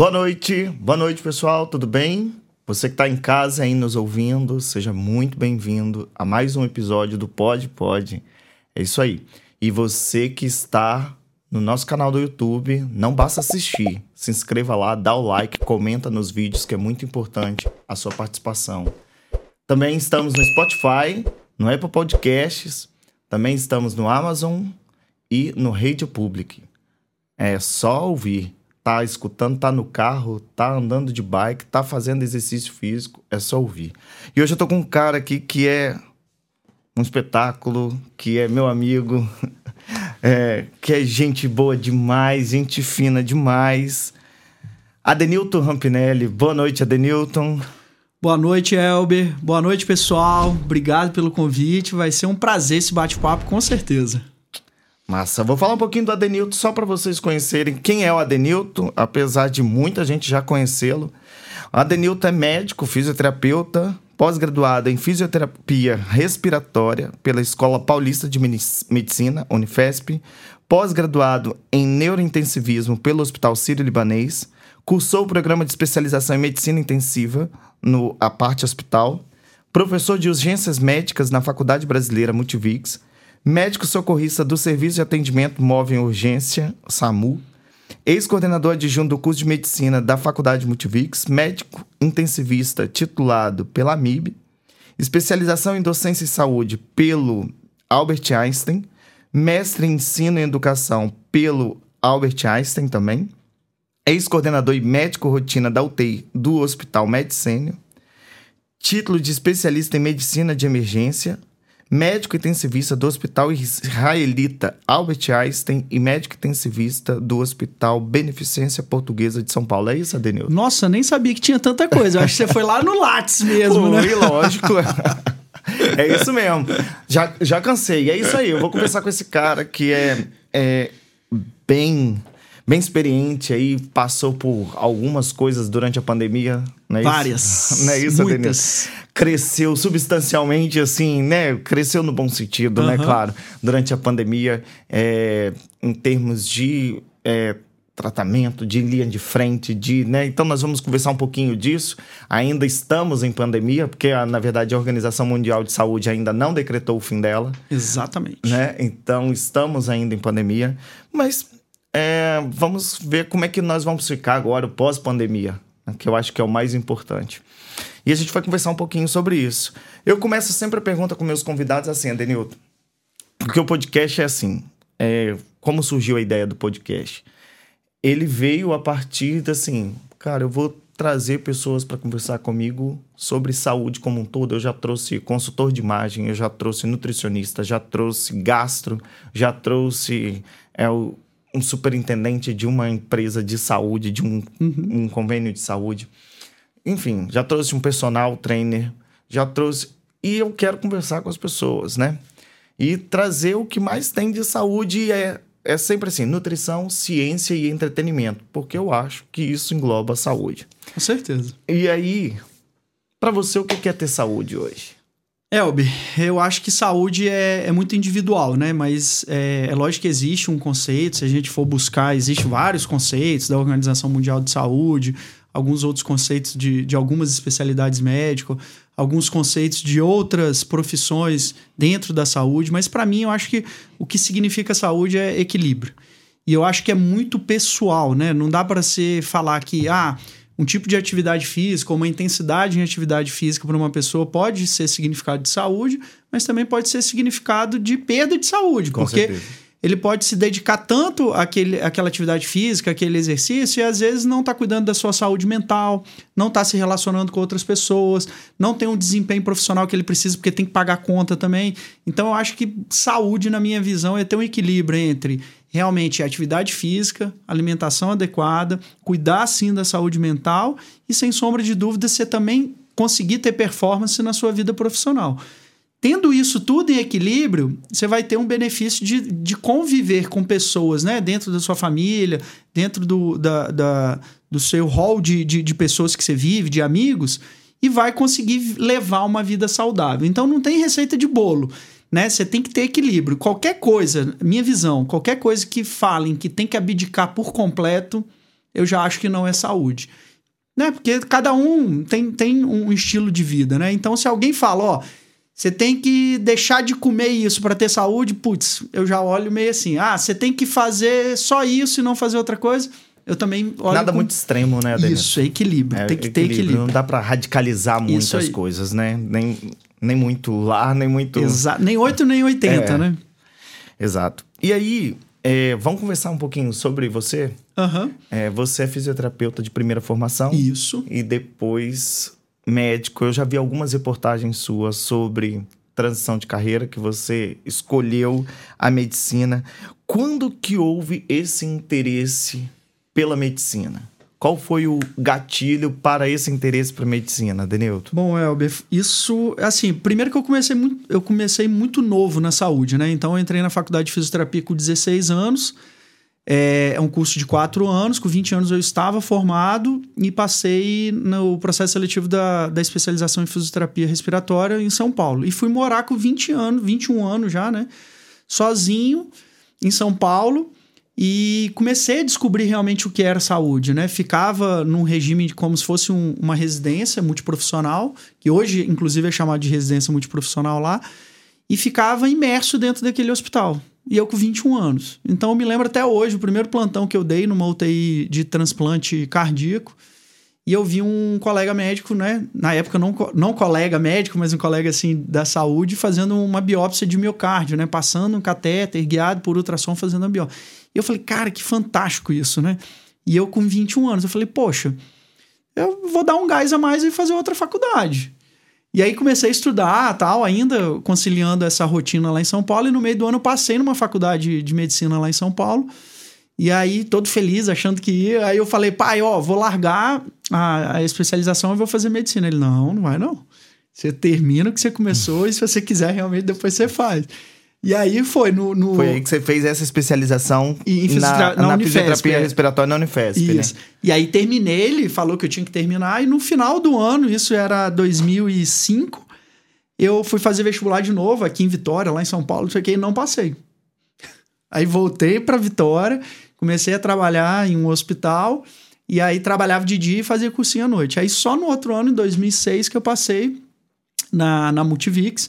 Boa noite, boa noite pessoal, tudo bem? Você que está em casa aí nos ouvindo, seja muito bem-vindo a mais um episódio do Pod Pod. É isso aí. E você que está no nosso canal do YouTube, não basta assistir, se inscreva lá, dá o like, comenta nos vídeos que é muito importante a sua participação. Também estamos no Spotify, no Apple Podcasts, também estamos no Amazon e no Radio Public. É só ouvir. Tá escutando, tá no carro, tá andando de bike, tá fazendo exercício físico, é só ouvir. E hoje eu tô com um cara aqui que é um espetáculo, que é meu amigo, é, que é gente boa demais, gente fina demais. Adenilton Rampinelli. Boa noite, Adenilton. Boa noite, Elber. Boa noite, pessoal. Obrigado pelo convite. Vai ser um prazer esse bate-papo, com certeza. Massa. Vou falar um pouquinho do Adenilton só para vocês conhecerem quem é o Adenilton, apesar de muita gente já conhecê-lo. Adenilton é médico, fisioterapeuta, pós-graduado em fisioterapia respiratória pela Escola Paulista de Medicina, Unifesp, pós-graduado em neurointensivismo pelo Hospital Sírio-Libanês, cursou o programa de especialização em medicina intensiva no A Parte Hospital, professor de urgências médicas na Faculdade Brasileira Multivix, médico socorrista do Serviço de Atendimento Móvel em Urgência, SAMU, ex-coordenador adjunto do curso de medicina da Faculdade Multivix, médico intensivista titulado pela MIB, especialização em docência e saúde pelo Albert Einstein, mestre em ensino e educação pelo Albert Einstein também, ex-coordenador e médico rotina da UTI do Hospital Medicênio, título de especialista em medicina de emergência, médico intensivista do Hospital Israelita Albert Einstein e médico intensivista do Hospital Beneficência Portuguesa de São Paulo. É isso, Adenil? Nossa, nem sabia que tinha tanta coisa. Eu acho que você foi lá no Lattes mesmo, né? lógico. é isso mesmo. Já, já cansei. É isso aí. Eu vou conversar com esse cara que é, é bem bem experiente aí, passou por algumas coisas durante a pandemia, não é Várias. Isso? Não é isso, Muitas. Cresceu substancialmente, assim, né? Cresceu no bom sentido, uhum. né? Claro, durante a pandemia, é, em termos de é, tratamento, de linha de frente, de, né? Então nós vamos conversar um pouquinho disso. Ainda estamos em pandemia, porque na verdade a Organização Mundial de Saúde ainda não decretou o fim dela. Exatamente. Né? Então estamos ainda em pandemia, mas é, vamos ver como é que nós vamos ficar agora pós-pandemia, que eu acho que é o mais importante. E a gente vai conversar um pouquinho sobre isso. Eu começo sempre a pergunta com meus convidados assim, Adenilton, porque o podcast é assim, é, como surgiu a ideia do podcast? Ele veio a partir de assim, cara, eu vou trazer pessoas para conversar comigo sobre saúde como um todo. Eu já trouxe consultor de imagem, eu já trouxe nutricionista, já trouxe gastro, já trouxe é, o, um superintendente de uma empresa de saúde, de um, uhum. um convênio de saúde. Enfim, já trouxe um personal trainer, já trouxe. E eu quero conversar com as pessoas, né? E trazer o que mais tem de saúde é, é sempre assim: nutrição, ciência e entretenimento, porque eu acho que isso engloba a saúde. Com certeza. E aí, para você, o que é ter saúde hoje? Elber, eu acho que saúde é, é muito individual, né? Mas é, é, lógico que existe um conceito, se a gente for buscar, existem vários conceitos da Organização Mundial de Saúde, alguns outros conceitos de, de algumas especialidades médicas, alguns conceitos de outras profissões dentro da saúde, mas para mim eu acho que o que significa saúde é equilíbrio. E eu acho que é muito pessoal, né? Não dá para se falar que, ah, um tipo de atividade física, uma intensidade em atividade física para uma pessoa pode ser significado de saúde, mas também pode ser significado de perda de saúde, Com porque certeza. ele pode se dedicar tanto àquele, àquela atividade física, àquele exercício, e às vezes não está cuidando da sua saúde mental, não está se relacionando com outras pessoas, não tem um desempenho profissional que ele precisa, porque tem que pagar conta também. Então, eu acho que saúde, na minha visão, é ter um equilíbrio entre realmente atividade física, alimentação adequada, cuidar sim da saúde mental e, sem sombra de dúvida, você também conseguir ter performance na sua vida profissional. Tendo isso tudo em equilíbrio, você vai ter um benefício de, de conviver com pessoas, né? Dentro da sua família, dentro do, da, da do seu hall de, de, de pessoas que você vive, de amigos, e vai conseguir levar uma vida saudável. Então não tem receita de bolo né? Você tem que ter equilíbrio. Qualquer coisa, minha visão, qualquer coisa que falem que tem que abdicar por completo, eu já acho que não é saúde. Né? Porque cada um tem, tem um estilo de vida, né? Então, se alguém fala, ó, você tem que deixar de comer isso para ter saúde, putz, eu já olho meio assim, ah, você tem que fazer só isso e não fazer outra coisa. Eu também olho Nada com... muito extremo, né? Isso, é equilíbrio. É, tem que equilíbrio. ter equilíbrio. Não dá para radicalizar muitas coisas, né? Nem, nem muito lá, nem muito. Exato. Nem 8, nem 80, é. né? Exato. E aí, é, vamos conversar um pouquinho sobre você? Uhum. É, você é fisioterapeuta de primeira formação. Isso. E depois médico. Eu já vi algumas reportagens suas sobre transição de carreira, que você escolheu a medicina. Quando que houve esse interesse pela medicina? Qual foi o gatilho para esse interesse para medicina, Denilton? Bom, Elber, isso, assim, primeiro que eu comecei muito, eu comecei muito novo na saúde, né? Então eu entrei na faculdade de fisioterapia com 16 anos. É, é um curso de quatro anos, com 20 anos eu estava formado e passei no processo seletivo da, da especialização em fisioterapia respiratória em São Paulo. E fui morar com 20 anos, 21 anos já, né? Sozinho em São Paulo e comecei a descobrir realmente o que era saúde, né? Ficava num regime de como se fosse um, uma residência multiprofissional, que hoje, inclusive, é chamado de residência multiprofissional lá, e ficava imerso dentro daquele hospital. E eu com 21 anos. Então eu me lembro até hoje, o primeiro plantão que eu dei numa UTI de transplante cardíaco, e eu vi um colega médico, né? Na época, não, não colega médico, mas um colega assim da saúde, fazendo uma biópsia de miocárdio, né? Passando um catéter guiado por ultrassom, fazendo a biópsia. Eu falei, cara, que fantástico isso, né? E eu com 21 anos, eu falei, poxa, eu vou dar um gás a mais e fazer outra faculdade. E aí comecei a estudar, tal, ainda conciliando essa rotina lá em São Paulo. E no meio do ano passei numa faculdade de medicina lá em São Paulo. E aí, todo feliz, achando que ia. Aí eu falei, pai, ó, vou largar a, a especialização e vou fazer medicina. Ele, não, não vai não. Você termina o que você começou e se você quiser realmente depois você faz. E aí foi no, no... Foi aí que você fez essa especialização em na, na, na fisioterapia é. respiratória na Unifesp, né? isso. Né? E aí terminei, ele falou que eu tinha que terminar, e no final do ano, isso era 2005, eu fui fazer vestibular de novo aqui em Vitória, lá em São Paulo, não sei o que, e não passei. Aí voltei para Vitória, comecei a trabalhar em um hospital, e aí trabalhava de dia e fazia cursinho à noite. Aí só no outro ano, em 2006, que eu passei na, na Multivix.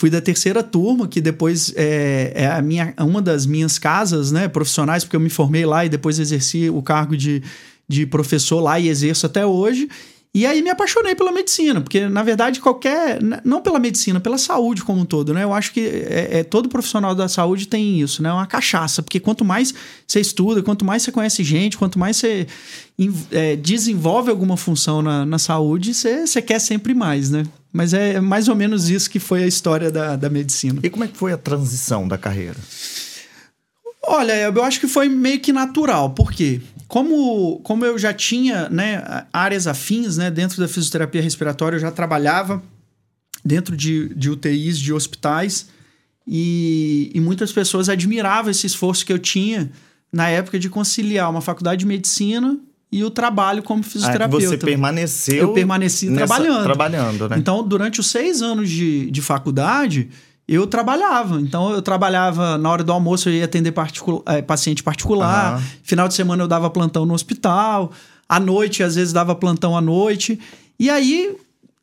Fui da terceira turma, que depois é, é, a minha, uma das minhas casas né, profissionais, porque eu me formei lá e depois exerci o cargo de, de professor lá e exerço até hoje. E aí me apaixonei pela medicina, porque na verdade qualquer. Não pela medicina, pela saúde como um todo, né? Eu acho que é, é, todo profissional da saúde tem isso, né? Uma cachaça, porque quanto mais você estuda, quanto mais você conhece gente, quanto mais você é, desenvolve alguma função na, na saúde, você, você quer sempre mais, né? Mas é mais ou menos isso que foi a história da, da medicina. E como é que foi a transição da carreira? Olha, eu acho que foi meio que natural. Por quê? Como, como eu já tinha né, áreas afins né, dentro da fisioterapia respiratória, eu já trabalhava dentro de, de UTIs, de hospitais, e, e muitas pessoas admiravam esse esforço que eu tinha na época de conciliar uma faculdade de medicina e o trabalho como fisioterapeuta. Ah, você permaneceu. Eu permaneci nessa, trabalhando. Trabalhando, né? Então, durante os seis anos de, de faculdade, eu trabalhava. Então, eu trabalhava na hora do almoço, eu ia atender particu é, paciente particular. Uhum. Final de semana, eu dava plantão no hospital. À noite, às vezes, dava plantão à noite. E aí,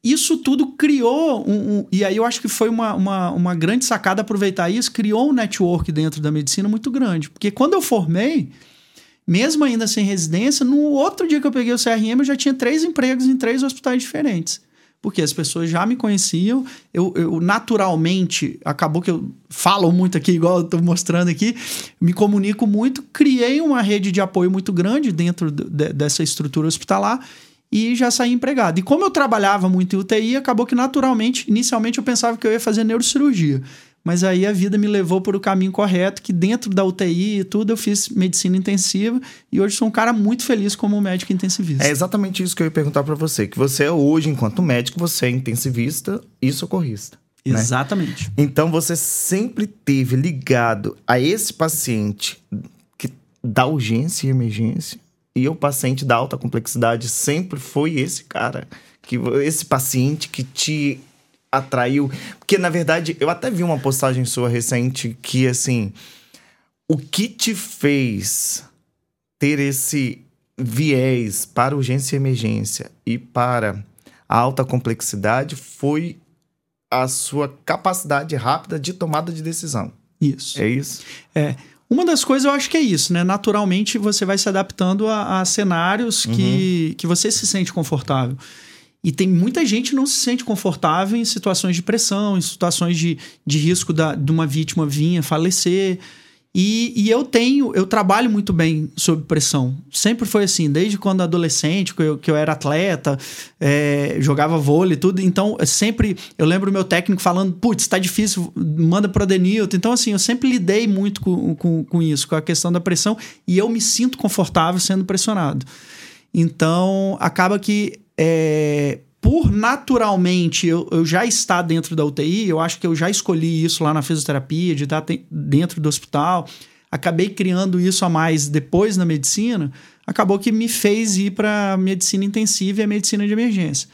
isso tudo criou um, um, e aí eu acho que foi uma, uma, uma grande sacada aproveitar isso, criou um network dentro da medicina muito grande. Porque quando eu formei, mesmo ainda sem residência, no outro dia que eu peguei o CRM, eu já tinha três empregos em três hospitais diferentes porque as pessoas já me conheciam, eu, eu, naturalmente, acabou que eu falo muito aqui, igual eu estou mostrando aqui, me comunico muito, criei uma rede de apoio muito grande dentro de, dessa estrutura hospitalar e já saí empregado. E como eu trabalhava muito em UTI, acabou que naturalmente, inicialmente eu pensava que eu ia fazer neurocirurgia. Mas aí a vida me levou por o caminho correto, que dentro da UTI e tudo eu fiz medicina intensiva e hoje sou um cara muito feliz como médico intensivista. É exatamente isso que eu ia perguntar para você, que você é hoje, enquanto médico, você é intensivista e socorrista. Né? Exatamente. Então você sempre teve ligado a esse paciente que da urgência e emergência e o paciente da alta complexidade sempre foi esse cara, que esse paciente que te atraiu. Porque, na verdade, eu até vi uma postagem sua recente que, assim, o que te fez ter esse viés para urgência e emergência e para a alta complexidade foi a sua capacidade rápida de tomada de decisão. Isso. É isso? É. Uma das coisas eu acho que é isso, né? Naturalmente você vai se adaptando a, a cenários uhum. que, que você se sente confortável. E tem muita gente que não se sente confortável em situações de pressão, em situações de, de risco da, de uma vítima vir a falecer. E, e, eu tenho, eu trabalho muito bem sob pressão. Sempre foi assim, desde quando adolescente, que eu, que eu era atleta, é, jogava vôlei e tudo. Então, sempre, eu lembro o meu técnico falando, putz, tá difícil, manda pro Adenilton. Então, assim, eu sempre lidei muito com, com, com isso, com a questão da pressão. E eu me sinto confortável sendo pressionado. Então, acaba que é, por naturalmente eu, eu, já estar dentro da UTI, eu acho que eu já escolhi isso lá na fisioterapia, de estar dentro do hospital, acabei criando isso a mais depois na medicina, acabou que me fez ir para medicina intensiva e a medicina de emergência.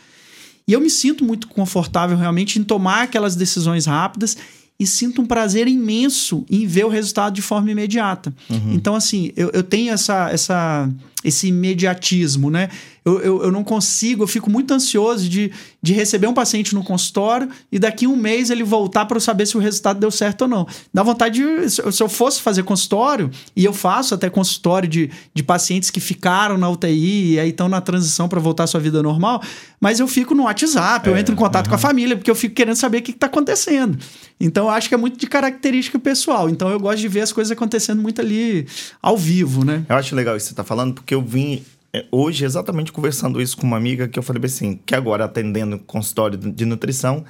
E eu me sinto muito confortável realmente em tomar aquelas decisões rápidas e sinto um prazer imenso em ver o resultado de forma imediata. Uhum. Então, assim, eu, eu tenho essa, essa, esse imediatismo, né? Eu, eu, eu, não consigo, eu fico muito ansioso de, de receber um paciente no consultório e daqui um mês ele voltar para eu saber se o resultado deu certo ou não. Dá vontade de, se eu fosse fazer consultório, e eu faço até consultório de, de pacientes que ficaram na UTI e aí estão na transição para voltar à sua vida normal, mas eu fico no WhatsApp, eu é, entro em contato com a família, porque eu fico querendo saber o que está acontecendo. Então eu acho que é muito de característica pessoal. Então eu gosto de ver as coisas acontecendo muito ali ao vivo, né? Eu acho legal isso que você está falando, porque eu vim é, hoje, exatamente conversando isso com uma amiga, que eu falei assim, que agora atendendo consultório de nutrição,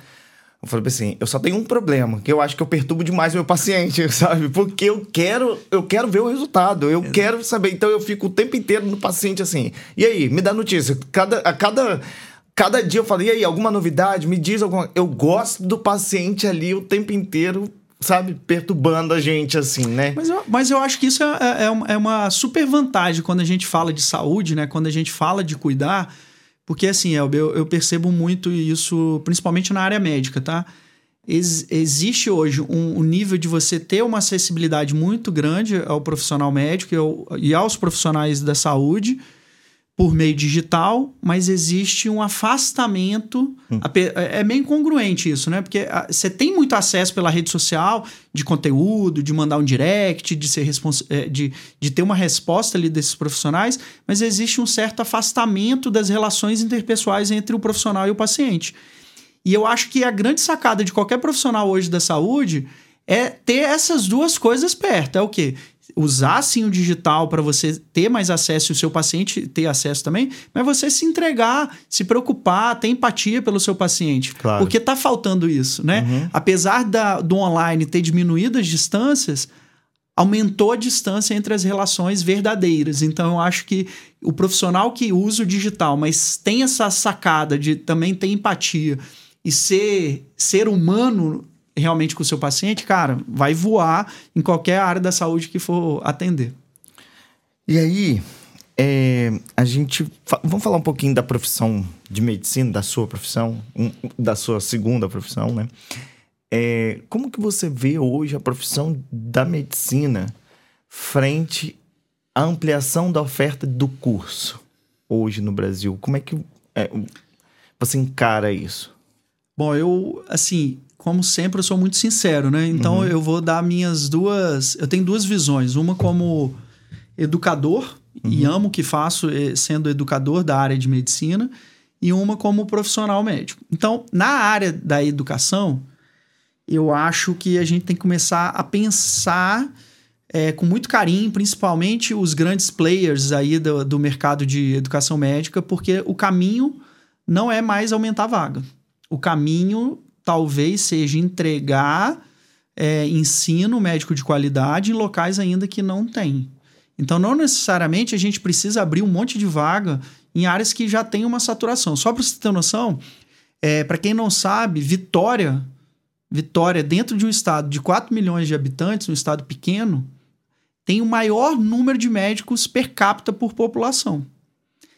eu falei assim, eu só tenho um problema, que eu acho que eu perturbo demais meu paciente, sabe? Porque eu quero, eu quero ver o resultado, eu Exato. quero saber. Então eu fico o tempo inteiro no paciente assim. E aí, me dá notícia. Cada, a cada cada dia eu falei, e aí, alguma novidade? Me diz alguma. Eu gosto do paciente ali o tempo inteiro sabe, perturbando a gente, assim, né? Mas eu, mas eu acho que isso é, é, é uma super vantagem quando a gente fala de saúde, né? Quando a gente fala de cuidar. Porque, assim, eu, eu percebo muito isso, principalmente na área médica, tá? Ex existe hoje um, um, nível de você ter uma acessibilidade muito grande ao profissional médico e, ao, e aos profissionais da saúde por meio digital, mas existe um afastamento. Hum. É, é meio incongruente isso, né? Porque ah, você tem muito acesso pela rede social de conteúdo, de mandar um direct, de, ser é, de, de ter uma resposta ali desses profissionais, mas existe um certo afastamento das relações interpessoais entre o profissional e o paciente. E eu acho que a grande sacada de qualquer profissional hoje da saúde é ter essas duas coisas perto. É o quê? Usar sim o digital para você ter mais acesso e o seu paciente ter acesso também, mas você se entregar, se preocupar, ter empatia pelo seu paciente. Claro. Porque tá faltando isso, né? Uhum. Apesar da, do online ter diminuído as distâncias, aumentou a distância entre as relações verdadeiras. Então eu acho que o profissional que usa o digital, mas tem essa sacada de também ter empatia e ser ser humano realmente com o seu paciente, cara, vai voar em qualquer área da saúde que for atender. E aí, é, a gente. Vamos falar um pouquinho da profissão de medicina, da sua profissão, da sua segunda profissão, né? É, como que você vê hoje a profissão da medicina frente à ampliação da oferta do curso hoje no Brasil? Como é que é, você encara isso? Bom, eu, assim, como sempre, eu sou muito sincero, né? Então uhum. eu vou dar minhas duas. Eu tenho duas visões. Uma como educador, uhum. e amo o que faço eh, sendo educador da área de medicina, e uma como profissional médico. Então, na área da educação, eu acho que a gente tem que começar a pensar é, com muito carinho, principalmente os grandes players aí do, do mercado de educação médica, porque o caminho não é mais aumentar a vaga. O caminho talvez seja entregar é, ensino médico de qualidade em locais ainda que não tem. Então, não necessariamente a gente precisa abrir um monte de vaga em áreas que já tem uma saturação. Só para você ter noção, é, para quem não sabe, Vitória, Vitória, dentro de um estado de 4 milhões de habitantes, um estado pequeno, tem o maior número de médicos per capita por população.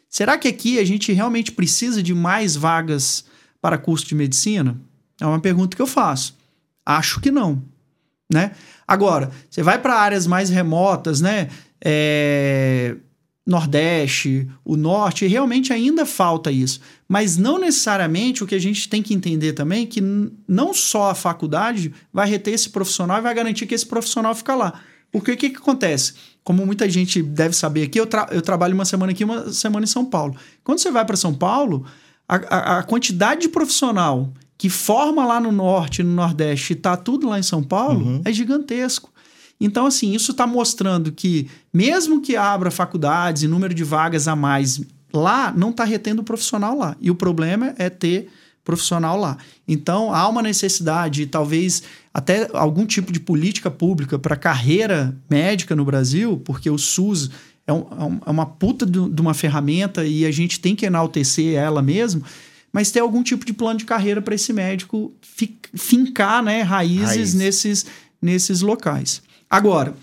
Será que aqui a gente realmente precisa de mais vagas para curso de medicina? É uma pergunta que eu faço. Acho que não, né? Agora, você vai para áreas mais remotas, né? É... Nordeste, o Norte, realmente ainda falta isso. Mas não necessariamente o que a gente tem que entender também é que não só a faculdade vai reter esse profissional e vai garantir que esse profissional fica lá. Porque o que, que acontece? Como muita gente deve saber aqui, eu, tra eu trabalho uma semana aqui uma semana em São Paulo. Quando você vai para São Paulo, a, a, a, quantidade de profissional que forma lá no Norte, no Nordeste, e está tudo lá em São Paulo, uhum. é gigantesco. Então, assim, isso está mostrando que, mesmo que abra faculdades e número de vagas a mais lá, não está retendo o profissional lá. E o problema é ter profissional lá. Então, há uma necessidade, talvez até algum tipo de política pública para carreira médica no Brasil, porque o SUS é, um, é uma puta de uma ferramenta e a gente tem que enaltecer ela mesmo, mas ter algum tipo de plano de carreira para esse médico fincar né, raízes Raiz. nesses, nesses locais. Agora,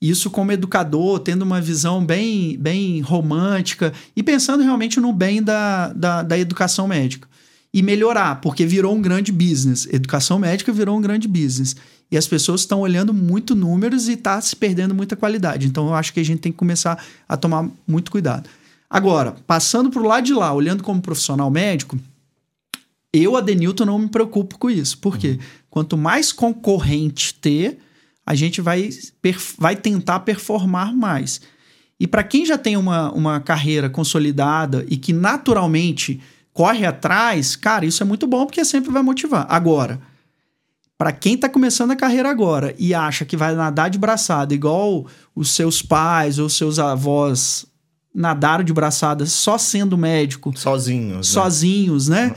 isso como educador, tendo uma visão bem, bem romântica e pensando realmente no bem da, da, da educação médica. E melhorar, porque virou um grande business. Educação médica virou um grande business. E as pessoas estão olhando muito números e está se perdendo muita qualidade. Então eu acho que a gente tem que começar a tomar muito cuidado. Agora, passando para o lado de lá, olhando como profissional médico, eu, Adenilton, não me preocupo com isso. Por quê? Uhum. Quanto mais concorrente ter, a gente vai, vai tentar performar mais. E para quem já tem uma, uma carreira consolidada e que naturalmente corre atrás, cara, isso é muito bom porque sempre vai motivar. Agora, para quem está começando a carreira agora e acha que vai nadar de braçada igual os seus pais ou seus avós nadaram de braçada só sendo médico. Sozinhos. Né? Sozinhos, né? né?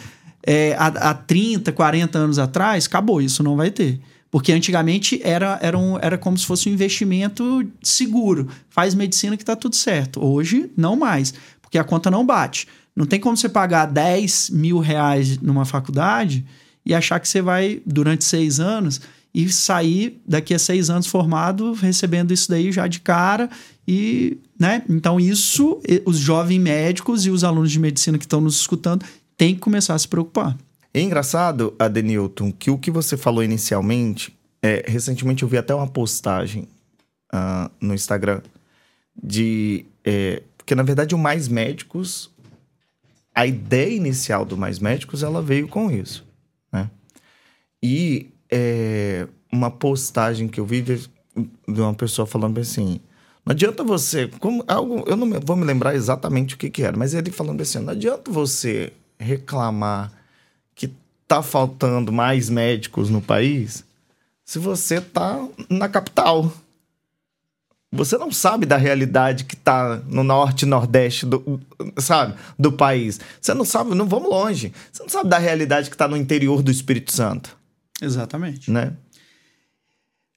É, há, há 30, 40 anos atrás, acabou, isso não vai ter. Porque antigamente era, era, um, era como se fosse um investimento seguro. Faz medicina que está tudo certo. Hoje, não mais, porque a conta não bate. Não tem como você pagar 10 mil reais numa faculdade e achar que você vai, durante seis anos, e sair daqui a seis anos formado recebendo isso daí já de cara. E, né? Então, isso, os jovens médicos e os alunos de medicina que estão nos escutando têm que começar a se preocupar. É engraçado, Adenilton, que o que você falou inicialmente, é, recentemente eu vi até uma postagem uh, no Instagram de. É, porque, na verdade, o Mais Médicos, a ideia inicial do Mais Médicos, ela veio com isso. Né? E é, uma postagem que eu vi de, de uma pessoa falando assim. Não adianta você. Como, algo, eu não vou me lembrar exatamente o que, que era, mas ele falando assim: não adianta você reclamar tá faltando mais médicos no país se você tá na capital. Você não sabe da realidade que tá no norte nordeste do, sabe, do país. Você não sabe, não vamos longe. Você não sabe da realidade que tá no interior do Espírito Santo. Exatamente. Né?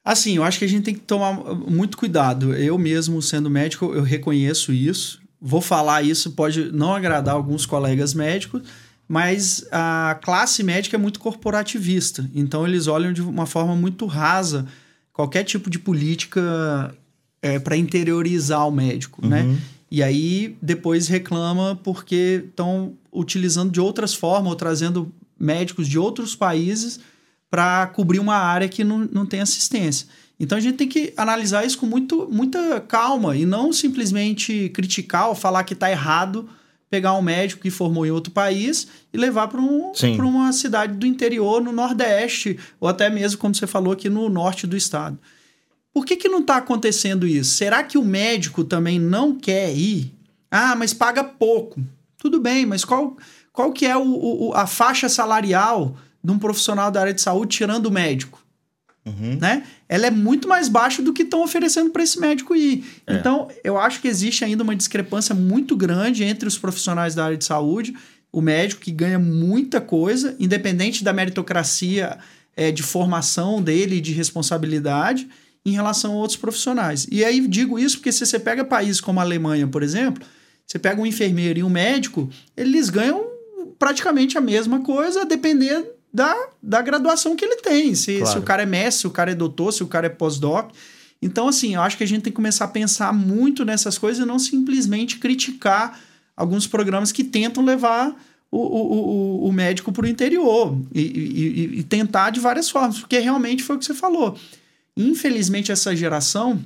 Assim, eu acho que a gente tem que tomar muito cuidado. Eu mesmo, sendo médico, eu reconheço isso. Vou falar isso, pode não agradar alguns colegas médicos, mas a classe médica é muito corporativista. Então eles olham de uma forma muito rasa qualquer tipo de política é, para interiorizar o médico, né? uhum. né? E aí depois reclama porque estão utilizando de outras formas ou trazendo médicos de outros países para cobrir uma área que não, não tem assistência. Então a gente tem que analisar isso com muito, muita calma e não simplesmente criticar ou falar que está errado pegar um médico que formou em outro país e levar para um, uma cidade do interior, no Nordeste, ou até mesmo, como você falou, aqui no norte do estado. Por que, que não está acontecendo isso? Será que o médico também não quer ir? Ah, mas paga pouco. Tudo bem, mas qual, qual que é o, o, a faixa salarial de um profissional da área de saúde tirando o médico? Uhum. Né? Ela é muito mais baixa do que estão oferecendo para esse médico ir. É. Então, eu acho que existe ainda uma discrepância muito grande entre os profissionais da área de saúde, o médico que ganha muita coisa, independente da meritocracia é, de formação dele e de responsabilidade, em relação a outros profissionais. E aí digo isso porque se você pega países como a Alemanha, por exemplo, você pega um enfermeiro e um médico, eles ganham praticamente a mesma coisa, a depender da, da graduação que ele tem. Se, claro. se o cara é mestre, se o cara é doutor, se o cara é pós-doc. Então, assim, eu acho que a gente tem que começar a pensar muito nessas coisas e não simplesmente criticar alguns programas que tentam levar o, o, o, o médico para o interior e, e, e, tentar de várias formas, porque realmente foi o que você falou. Infelizmente, essa geração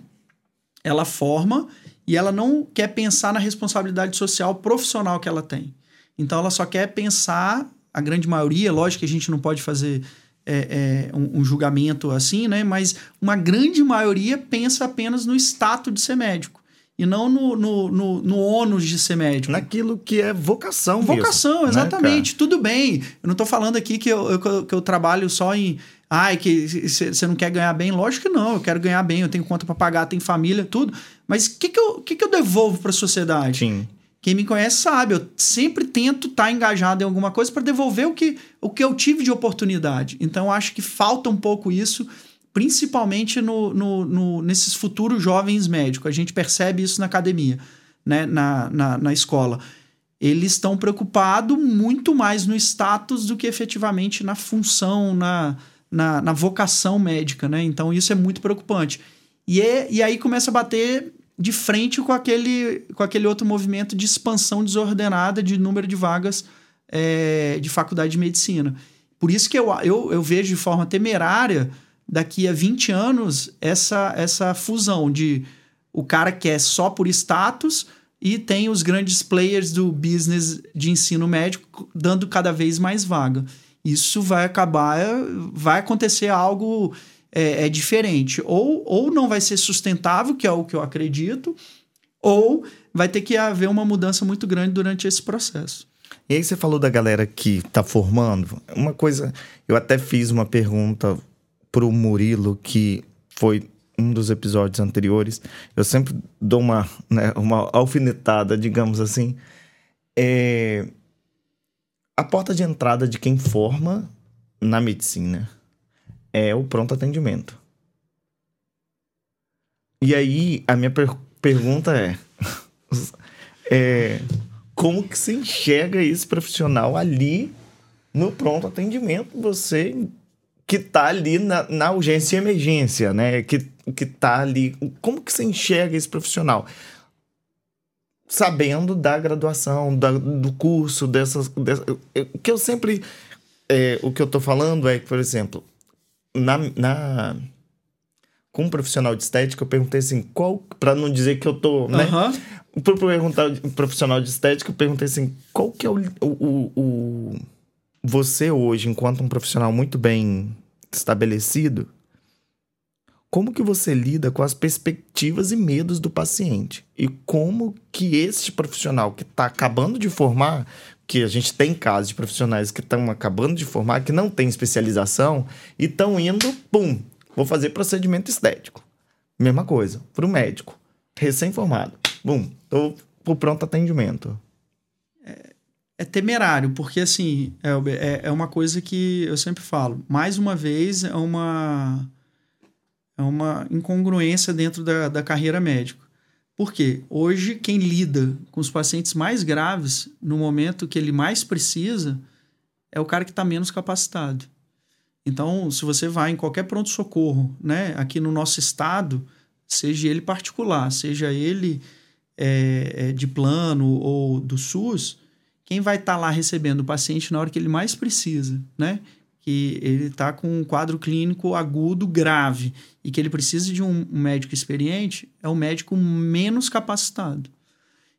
ela forma e ela não quer pensar na responsabilidade social profissional que ela tem. Então ela só quer pensar, a grande maioria, lógico que a gente não pode fazer é, é, um, um, julgamento assim, né? Mas uma grande maioria pensa apenas no status de ser médico. E não no, no, no, no ônus de ser médico. Naquilo que é vocação Vocação, mesmo, né, exatamente. Né, Tudo bem. Eu não estou falando aqui que eu, eu, que eu trabalho só em Ai, que você não quer ganhar bem? Lógico que não, eu quero ganhar bem, eu tenho conta para pagar, tenho família, tudo. Mas o que, que, eu, que, que eu devolvo para a sociedade? Sim. Quem me conhece sabe, eu sempre tento estar tá engajado em alguma coisa para devolver o que, o que eu tive de oportunidade. Então, acho que falta um pouco isso, principalmente no, no, no, nesses futuros jovens médicos. A gente percebe isso na academia, né? na, na, na escola eles estão preocupados muito mais no status do que efetivamente na função, na, na, na vocação médica, né? Então isso é muito preocupante. E, é, e aí começa a bater de frente com aquele, com aquele outro movimento de expansão desordenada de número de vagas é, de faculdade de medicina. Por isso que eu, eu, eu vejo de forma temerária, daqui a 20 anos, essa, essa fusão de o cara que é só por status e tem os grandes players do business de ensino médico dando cada vez mais vaga isso vai acabar, vai acontecer algo é, é, diferente. Ou, ou não vai ser sustentável, que é o que eu acredito, ou vai ter que haver uma mudança muito grande durante esse processo. E aí você falou da galera que está formando. Uma coisa, eu até fiz uma pergunta para o Murilo, que foi um dos episódios anteriores. Eu sempre dou uma, né, uma alfinetada, digamos assim. É, a porta de entrada de quem forma na medicina é o pronto atendimento. E aí, a minha per pergunta é, é: como que você enxerga esse profissional ali no pronto atendimento? Você que tá ali na, na urgência e emergência, né? Que, que tá ali. Como que você enxerga esse profissional? sabendo da graduação, da, do curso, dessas. dessas o que eu sempre. É, o que eu tô falando é que, por exemplo, na, na com um profissional de estética, eu perguntei assim, qual. para não dizer que eu tô. Né? Uhum. Para perguntar um profissional de estética, eu perguntei assim, qual que é o, o, o. Você hoje, enquanto um profissional muito bem estabelecido, como que você lida com as perspectivas e medos do paciente e como que esse profissional que está acabando de formar, que a gente tem casos de profissionais que estão acabando de formar, que não tem especialização e estão indo, pum, vou fazer procedimento estético. Mesma coisa, para o médico, recém-formado, bum, estou pro pronto atendimento. É, é, temerário, porque assim, é, é uma coisa que eu sempre falo, mais uma vez é uma é uma incongruência dentro da, da carreira médica. Por quê? Hoje, quem lida com os pacientes mais graves, no momento que ele mais precisa, é o cara que está menos capacitado. Então, se você vai em qualquer pronto-socorro, né, aqui no nosso estado, seja ele particular, seja ele é, é, de plano ou do SUS, quem vai estar tá lá recebendo o paciente na hora que ele mais precisa, né? Que ele está com um quadro clínico agudo grave e que ele precisa de um, médico experiente, é o médico menos capacitado.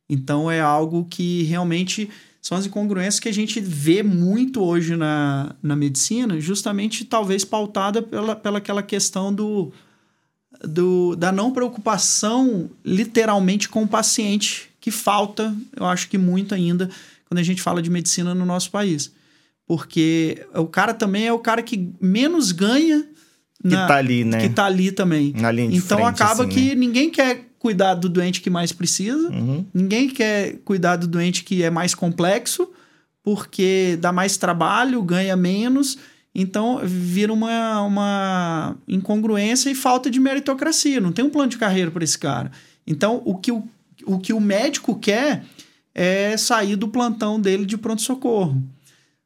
Então é algo que realmente são as incongruências que a gente vê muito hoje na, na medicina, justamente talvez pautada pela, pela aquela questão do, do, da não preocupação literalmente com o paciente, que falta, eu acho que muito ainda, quando a gente fala de medicina no nosso país porque o cara também é o cara que menos ganha na, que tá ali, né? Que tá ali também. Então frente, acaba assim, que né? ninguém quer cuidar do doente que mais precisa, uhum. ninguém quer cuidar do doente que é mais complexo, porque dá mais trabalho, ganha menos. Então vira uma, uma incongruência e falta de meritocracia. Não tem um plano de carreira para esse cara. Então o que o, o que o médico quer é sair do plantão dele de pronto-socorro.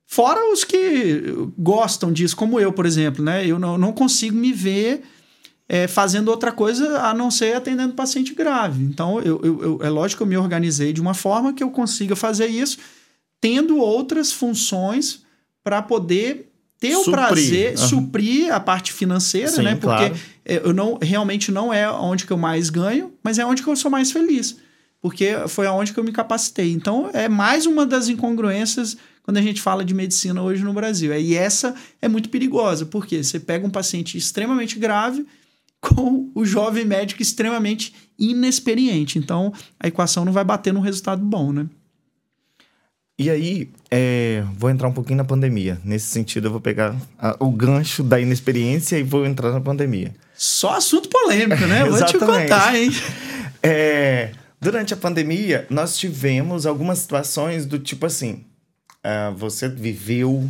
Fora os que gostam disso, como eu, por exemplo, né? Eu não, não consigo me ver é, fazendo outra coisa a não ser atendendo paciente grave. Então, eu, eu, eu, é lógico que eu me organizei de uma forma que eu consiga fazer isso, tendo outras funções para poder ter suprir. o prazer, uhum. suprir a parte financeira, Sim, né? Porque claro. eu não realmente não é onde que eu mais ganho, mas é onde que eu sou mais feliz. Porque foi aonde que eu me capacitei. Então, é mais uma das incongruências quando a gente fala de medicina hoje no Brasil. E essa é muito perigosa, porque você pega um paciente extremamente grave com o jovem médico extremamente inexperiente. Então, a equação não vai bater num resultado bom, né? E aí, é, vou entrar um pouquinho na pandemia. Nesse sentido, eu vou pegar a, o gancho da inexperiência e vou entrar na pandemia. Só assunto polêmico, né? vou te contar, hein? É, durante a pandemia, nós tivemos algumas situações do tipo assim: uh, você viveu.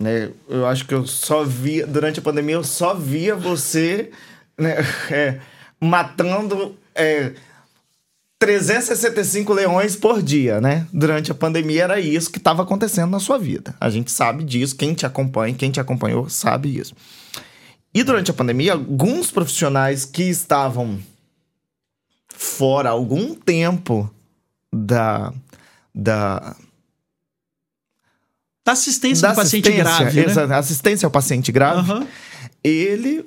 Né, eu acho que eu só via. Durante a pandemia, eu só via você né, é, matando. É, 365 leões por dia, né? Durante a pandemia era isso que estava acontecendo na sua vida. A gente sabe disso, quem te acompanha, quem te acompanhou sabe isso. E durante a pandemia, alguns profissionais que estavam fora algum tempo da da da assistência da ao paciente grave, né? assistência ao paciente grave, uhum. ele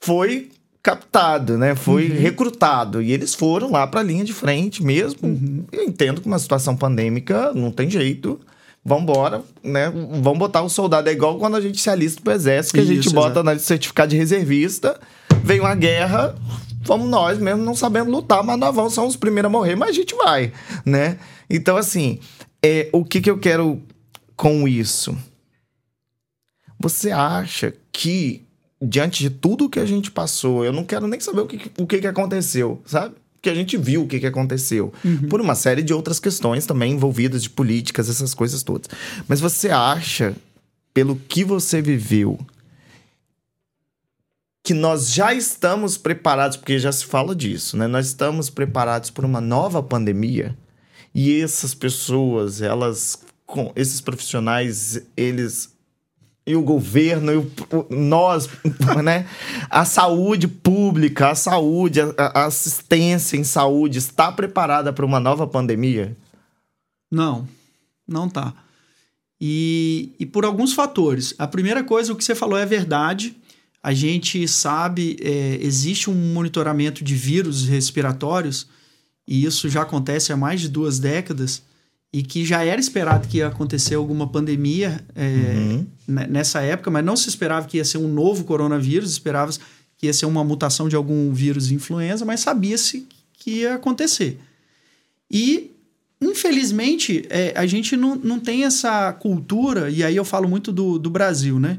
foi captado, né? Foi uhum. recrutado. E eles foram lá para a linha de frente mesmo. Uhum. Eu entendo que uma situação pandêmica não tem jeito. Vambora, né? Vamos botar o soldado. É igual quando a gente se alista pro exército, que Isso, a gente bota na certificado de reservista, vem uma guerra, vamos nós mesmo, não sabemos lutar, mas nós vamos, somos os primeiros a morrer, mas a gente vai, né? Então, assim, é, o que, que eu quero com isso? Você acha que diante de tudo que a gente passou, eu não quero nem saber o que, o que, que aconteceu, sabe? Porque a gente viu o que, que aconteceu. Uhum. Por uma série de outras questões também envolvidas, de políticas, essas coisas todas. Mas você acha, pelo que você viveu, que nós já estamos preparados, porque já se fala disso, né? Nós estamos preparados por uma nova pandemia e essas pessoas, elas, com esses profissionais, eles e o governo, e o, nós, né? A saúde pública, a saúde, a, a assistência em saúde está preparada para uma nova pandemia? Não, não tá. E, e por alguns fatores. A primeira coisa, o que você falou é verdade. A gente sabe, é, existe um monitoramento de vírus respiratórios, e isso já acontece há mais de duas décadas e que já era esperado que ia acontecer alguma pandemia é, uhum. nessa época, mas não se esperava que ia ser um novo coronavírus, esperava que ia ser uma mutação de algum vírus influenza, mas sabia-se que ia acontecer. E, infelizmente, é, a gente não, não tem essa cultura, e aí eu falo muito do, do Brasil, né?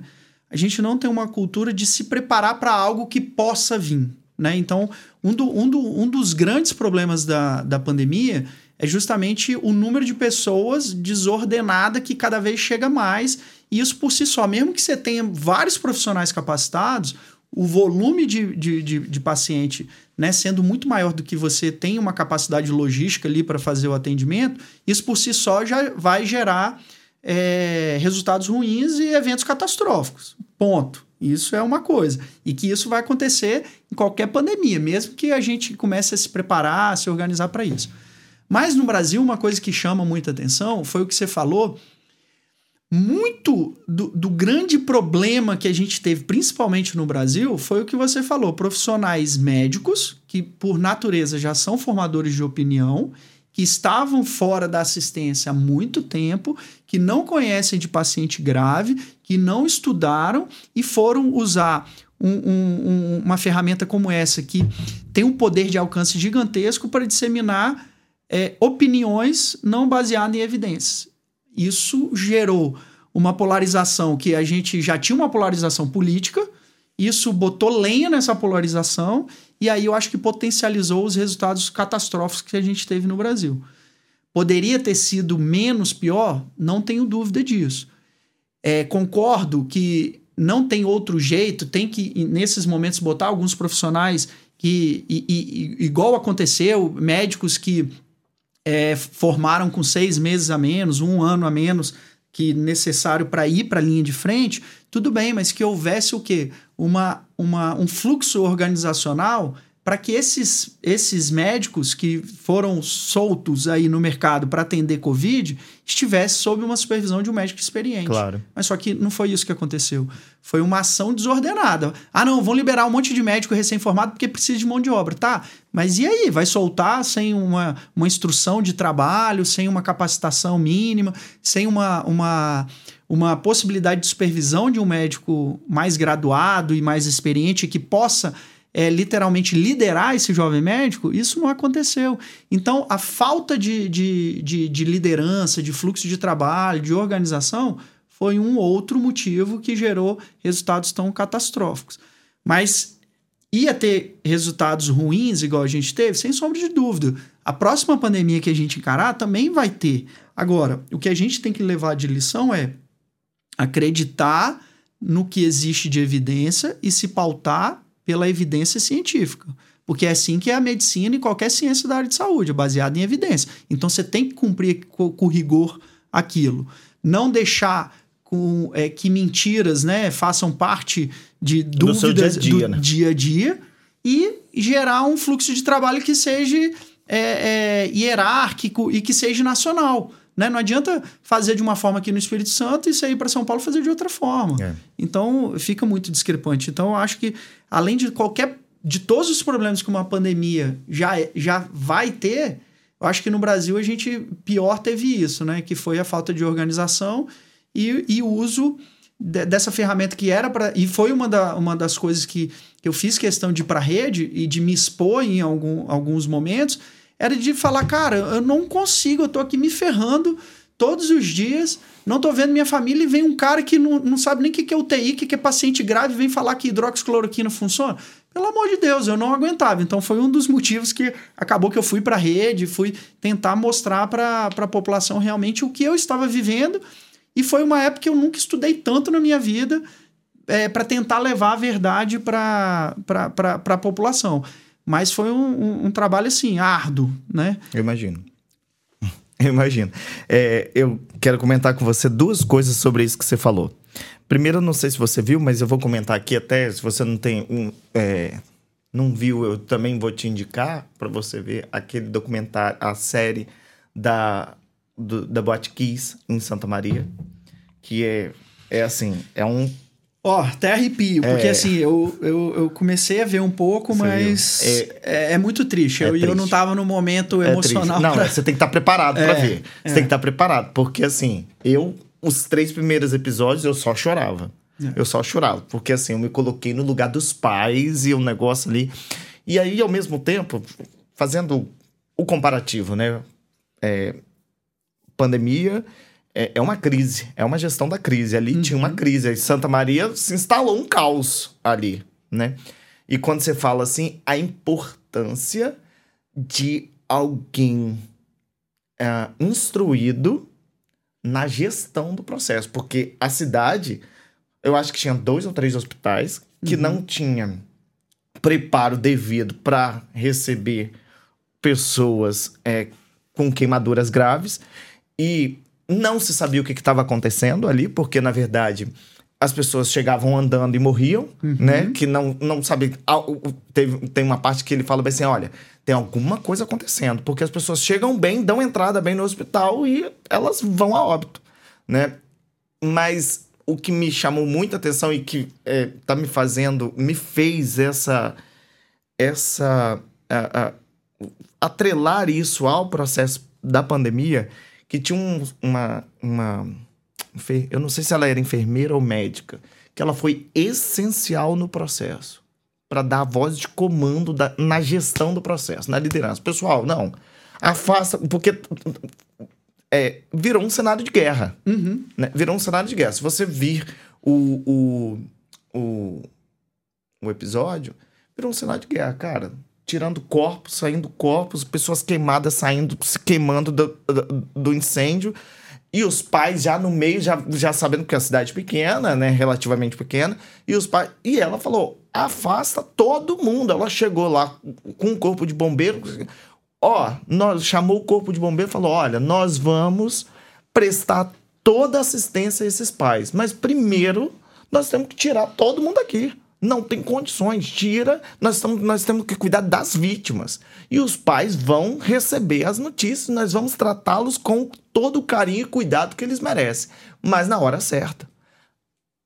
A gente não tem uma cultura de se preparar para algo que possa vir. Né? Então, um, do, um, do, um dos grandes problemas da, da pandemia é justamente o número de pessoas desordenada que cada vez chega mais. E isso por si só, mesmo que você tenha vários profissionais capacitados, o volume de, de, de, de paciente né, sendo muito maior do que você tem uma capacidade logística ali para fazer o atendimento, isso por si só já vai gerar é, resultados ruins e eventos catastróficos. Ponto. Isso é uma coisa. E que isso vai acontecer em qualquer pandemia, mesmo que a gente comece a se preparar, a se organizar para isso. Mas no Brasil, uma coisa que chama muita atenção foi o que você falou. Muito do, do, grande problema que a gente teve, principalmente no Brasil, foi o que você falou: profissionais médicos, que por natureza já são formadores de opinião, que estavam fora da assistência há muito tempo, que não conhecem de paciente grave, que não estudaram e foram usar um, um, uma ferramenta como essa, que tem um poder de alcance gigantesco para disseminar é, opiniões não baseadas em evidências. Isso gerou uma polarização que a gente já tinha uma polarização política, isso botou lenha nessa polarização e aí eu acho que potencializou os resultados catastróficos que a gente teve no Brasil. Poderia ter sido menos pior? Não tenho dúvida disso. É, concordo que não tem outro jeito, tem que, nesses momentos, botar alguns profissionais que, e, e, igual aconteceu, médicos que é, formaram com seis meses a menos, um ano a menos que necessário para ir para a linha de frente, tudo bem, mas que houvesse o quê? Uma, uma, um fluxo organizacional para que esses, esses médicos que foram soltos aí no mercado para atender Covid estivessem sob uma supervisão de um médico experiente. Claro. Mas só que não foi isso que aconteceu. Foi uma ação desordenada. Ah, não, vão liberar um monte de médico recém-formado porque precisa de mão de obra. Tá, mas e aí? Vai soltar sem uma, uma instrução de trabalho, sem uma capacitação mínima, sem uma, uma, uma possibilidade de supervisão de um médico mais graduado e mais experiente que possa é, literalmente liderar esse jovem médico, isso não aconteceu. Então, a falta de, de, de, de liderança, de fluxo de trabalho, de organização, foi um outro motivo que gerou resultados tão catastróficos. Mas ia ter resultados ruins, igual a gente teve, sem sombra de dúvida. A próxima pandemia que a gente encarar também vai ter. Agora, o que a gente tem que levar de lição é acreditar no que existe de evidência e se pautar pela evidência científica. Porque é assim que é a medicina e qualquer ciência da área de saúde, é baseada em evidência. Então você tem que cumprir com, rigor aquilo. Não deixar com, é, que mentiras né, façam parte de dúvidas do, dia, -dia, do né? dia a dia e gerar um fluxo de trabalho que seja é, é, hierárquico e que seja nacional. Né? Não adianta fazer de uma forma aqui no Espírito Santo e sair para São Paulo fazer de outra forma. É. Então fica muito discrepante. Então eu acho que, além de qualquer. de todos os problemas que uma pandemia já, já vai ter, eu acho que no Brasil a gente pior teve isso, né? Que foi a falta de organização e, e uso de, dessa ferramenta que era para. E foi uma, da, uma das coisas que, eu fiz questão de ir para a rede e de me expor em algum, alguns momentos era de falar, cara, eu não consigo, eu tô aqui me ferrando todos os dias, não tô vendo minha família e vem um cara que não, não sabe nem o que, que é UTI, o que, que é paciente grave, vem falar que hidroxicloroquina funciona. Pelo amor de Deus, eu não aguentava. Então foi um dos motivos que acabou que eu fui para a rede, fui tentar mostrar para a população realmente o que eu estava vivendo. E foi uma época que eu nunca estudei tanto na minha vida é, para tentar levar a verdade para a população. Mas foi um, um, um trabalho, assim, árduo, né? Eu imagino. Eu imagino. É, eu quero comentar com você duas coisas sobre isso que você falou. Primeiro, não sei se você viu, mas eu vou comentar aqui até, se você não tem um... É, não viu, eu também vou te indicar para você ver aquele documentário, a série da, do, da Boate Kiss em Santa Maria, que é, é assim, é um Ó, oh, até arrepio, porque é. assim, eu, eu, eu, comecei a ver um pouco, mas é, é, é, muito triste. É eu, eu não tava no momento é emocional. Não, pra... você tem que estar tá preparado para ver. Você tem que estar tá preparado, porque assim, eu, os três primeiros episódios, eu só chorava. Eu só chorava, porque assim, eu me coloquei no lugar dos pais e o um negócio ali. E aí, ao mesmo tempo, fazendo o comparativo, né? pandemia é, é uma crise, é uma gestão da crise. Ali uhum. tinha uma crise. Aí Santa Maria se instalou um caos ali, né? E quando você fala assim, a importância de alguém é, instruído na gestão do processo. Porque a cidade, eu acho que tinha dois ou três hospitais que uhum. não tinham preparo devido para receber pessoas é, com queimaduras graves. E não se sabia o que estava acontecendo ali, porque na verdade as pessoas chegavam andando e morriam, uhum. né? Que não, não sabe. Teve, tem uma parte que ele fala bem assim: olha, tem alguma coisa acontecendo, porque as pessoas chegam bem, dão entrada bem no hospital e elas vão a óbito, né? Mas o que me chamou muita atenção e que é, tá me fazendo, me fez essa. essa. A, a, atrelar isso ao processo da pandemia que tinha um, uma, uma. Eu não sei se ela era enfermeira ou médica, que ela foi essencial no processo para dar a voz de comando da, na gestão do processo, na liderança. Pessoal, não. Afasta, porque é, virou um cenário de guerra. Uhum. Né? Virou um cenário de guerra. Se você vir o, o, o, o episódio, virou um cenário de guerra, cara tirando corpos, saindo corpos, pessoas queimadas saindo, se queimando do, do, do, incêndio. E os pais já no meio, já, já sabendo que é a cidade pequena, né? Relativamente pequena. E os pais. E ela falou: afasta todo mundo. Ela chegou lá com um corpo de bombeiro. Ó, nós chamou o corpo de bombeiro e falou: olha, nós vamos prestar toda assistência a esses pais. Mas primeiro nós temos que tirar todo mundo aqui. Não tem condições, tira. Nós, estamos, nós temos que cuidar das vítimas. E os pais vão receber as notícias, nós vamos tratá-los com todo o carinho e cuidado que eles merecem, mas na hora certa.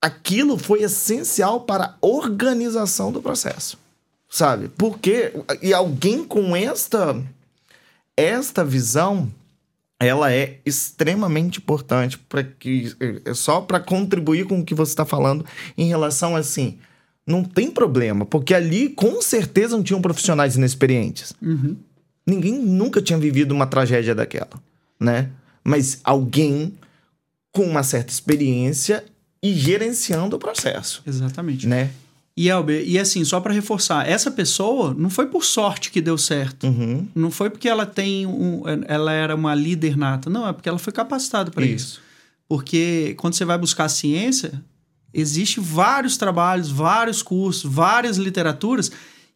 Aquilo foi essencial para a organização do processo, sabe? Porque e alguém com esta esta visão ela é extremamente importante para que é só para contribuir com o que você está falando em relação assim não tem problema porque ali com certeza não tinham profissionais inexperientes Uhum. ninguém nunca tinha vivido uma tragédia daquela né mas alguém com uma certa experiência e gerenciando o processo Exatamente. né E Elber, e assim, só para reforçar, essa pessoa não foi por sorte que deu certo. uhum. Não foi porque ela tem um, ela era uma líder nata. Não, é porque ela foi capacitada para isso. Porque quando você vai buscar ciência, existe vários trabalhos, vários cursos, várias literaturas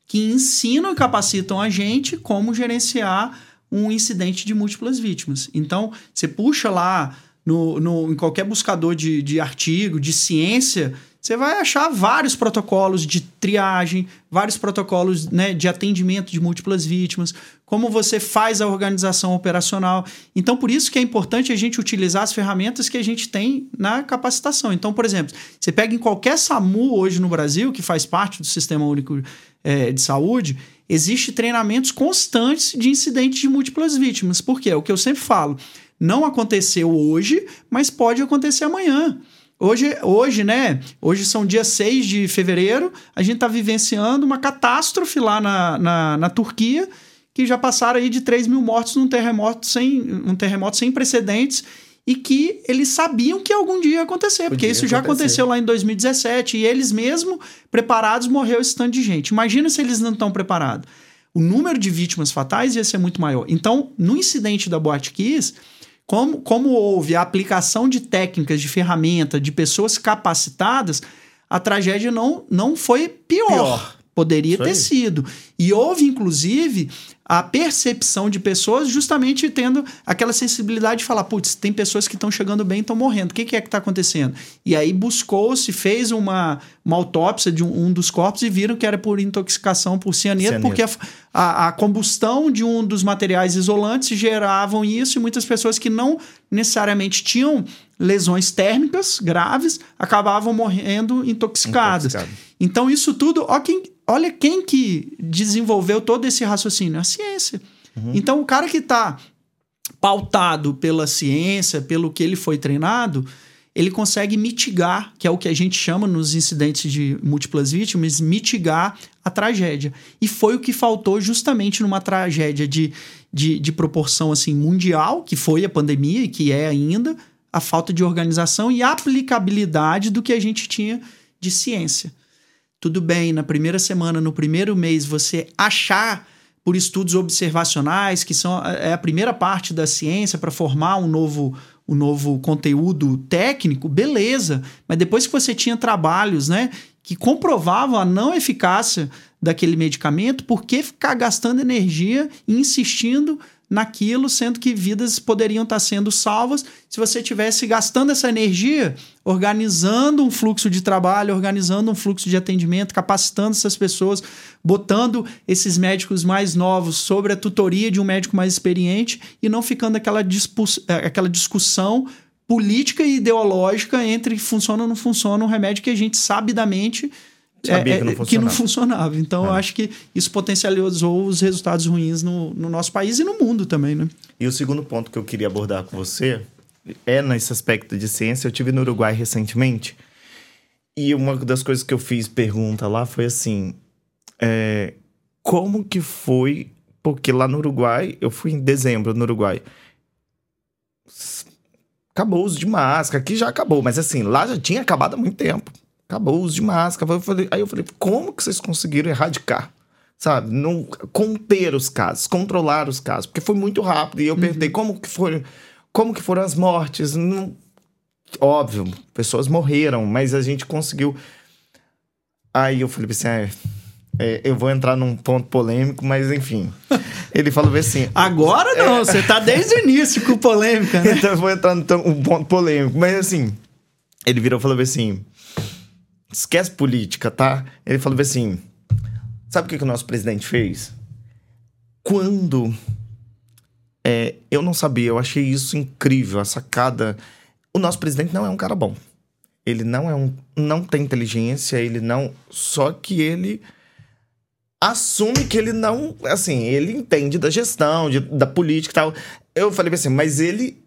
que ensinam e capacitam a gente como gerenciar um incidente de múltiplas vítimas. Então, você puxa lá no, no, em qualquer buscador de, de artigo, de ciência, você vai achar vários protocolos de triagem, vários protocolos né, de atendimento de múltiplas vítimas, como você faz a organização operacional. Então, por isso que é importante a gente utilizar as ferramentas que a gente tem na capacitação. Então, por exemplo, você pega em qualquer SAMU hoje no Brasil, que faz parte do Sistema Único é, de Saúde, existe treinamentos constantes de incidentes de múltiplas vítimas. Por quê? É o que eu sempre falo. Não aconteceu hoje, mas pode acontecer amanhã. Hoje, hoje, né? Hoje são dia 6 de fevereiro, a gente está vivenciando uma catástrofe lá na, na, na, Turquia, que já passaram aí de 3 mil mortos num terremoto sem, um terremoto sem precedentes e que eles sabiam que algum dia ia acontecer, Podia porque isso acontecer. já aconteceu lá em 2017 e eles mesmo preparados morreu esse tanto de gente. Imagina se eles não estão preparados. O número de vítimas fatais ia ser muito maior. Então, no incidente da Boate Kiss, como, como houve a aplicação de técnicas, de ferramenta, de pessoas capacitadas, a tragédia não, não foi pior. pior. Poderia ter sido. E houve, inclusive, a percepção de pessoas justamente tendo aquela sensibilidade de falar: putz, tem pessoas que estão chegando bem e estão morrendo. O que, que é que está acontecendo? E aí buscou-se, fez uma, uma autópsia de um, um, dos corpos e viram que era por intoxicação por cianeto, cianeto. porque a, a, a, combustão de um dos materiais isolantes geravam isso e muitas pessoas que não necessariamente tinham lesões térmicas graves acabavam morrendo intoxicadas. Intoxicado. Então, isso tudo, ó, quem, olha quem que desenvolveu todo esse raciocínio? A ciência. Uhum. Então, o cara que está pautado pela ciência, pelo que ele foi treinado, ele consegue mitigar, que é o que a gente chama nos incidentes de múltiplas vítimas, mitigar a tragédia. E foi o que faltou justamente numa tragédia de, de, de proporção assim mundial, que foi a pandemia e que é ainda, a falta de organização e aplicabilidade do que a gente tinha de ciência. Tudo bem, na primeira semana, no primeiro mês, você achar por estudos observacionais, que são é a primeira parte da ciência para formar um novo, um novo conteúdo técnico, beleza. Mas depois que você tinha trabalhos né, que comprovavam a não eficácia daquele medicamento, por que ficar gastando energia e insistindo naquilo, sendo que vidas poderiam estar sendo salvas se você tivesse gastando essa energia organizando um fluxo de trabalho, organizando um fluxo de atendimento, capacitando essas pessoas, botando esses médicos mais novos sobre a tutoria de um médico mais experiente e não ficando aquela, aquela discussão política e ideológica entre funciona ou não funciona um remédio que a gente sabidamente Sabia é, que, não que, não funcionava. Então, é. eu acho que isso potencializou os resultados ruins no, no, nosso país e no mundo também, né? E o segundo ponto que eu queria abordar com você é nesse aspecto de ciência. Eu tive no Uruguai recentemente e uma das coisas que eu fiz pergunta lá foi assim: é, como que foi? Porque lá no Uruguai, eu fui em dezembro no Uruguai. Acabou o uso de máscara, aqui já acabou, mas assim, lá já tinha acabado há muito tempo acabou o uso de máscara. Eu falei, aí eu falei, como que vocês conseguiram erradicar? Sabe? Não, conter os casos, controlar os casos, porque foi muito rápido. E eu uhum. perguntei como que foram, como que foram as mortes. Não, óbvio, pessoas morreram, mas a gente conseguiu. Aí eu falei assim, é, é, eu vou entrar num ponto polêmico, mas enfim. Ele falou assim. Agora não, é... você tá desde o início com polêmica, né? então eu vou entrar num ponto polêmico, mas assim. Ele virou e falou assim: esquece política, tá? Ele falou assim: sabe o que, que o nosso presidente fez? Quando é, eu não sabia, eu achei isso incrível, a sacada. O nosso presidente não é um cara bom. Ele não é um. não tem inteligência, ele não. Só que ele assume que ele não. Assim, ele entende da gestão, de, da política e tal. Eu falei assim, mas ele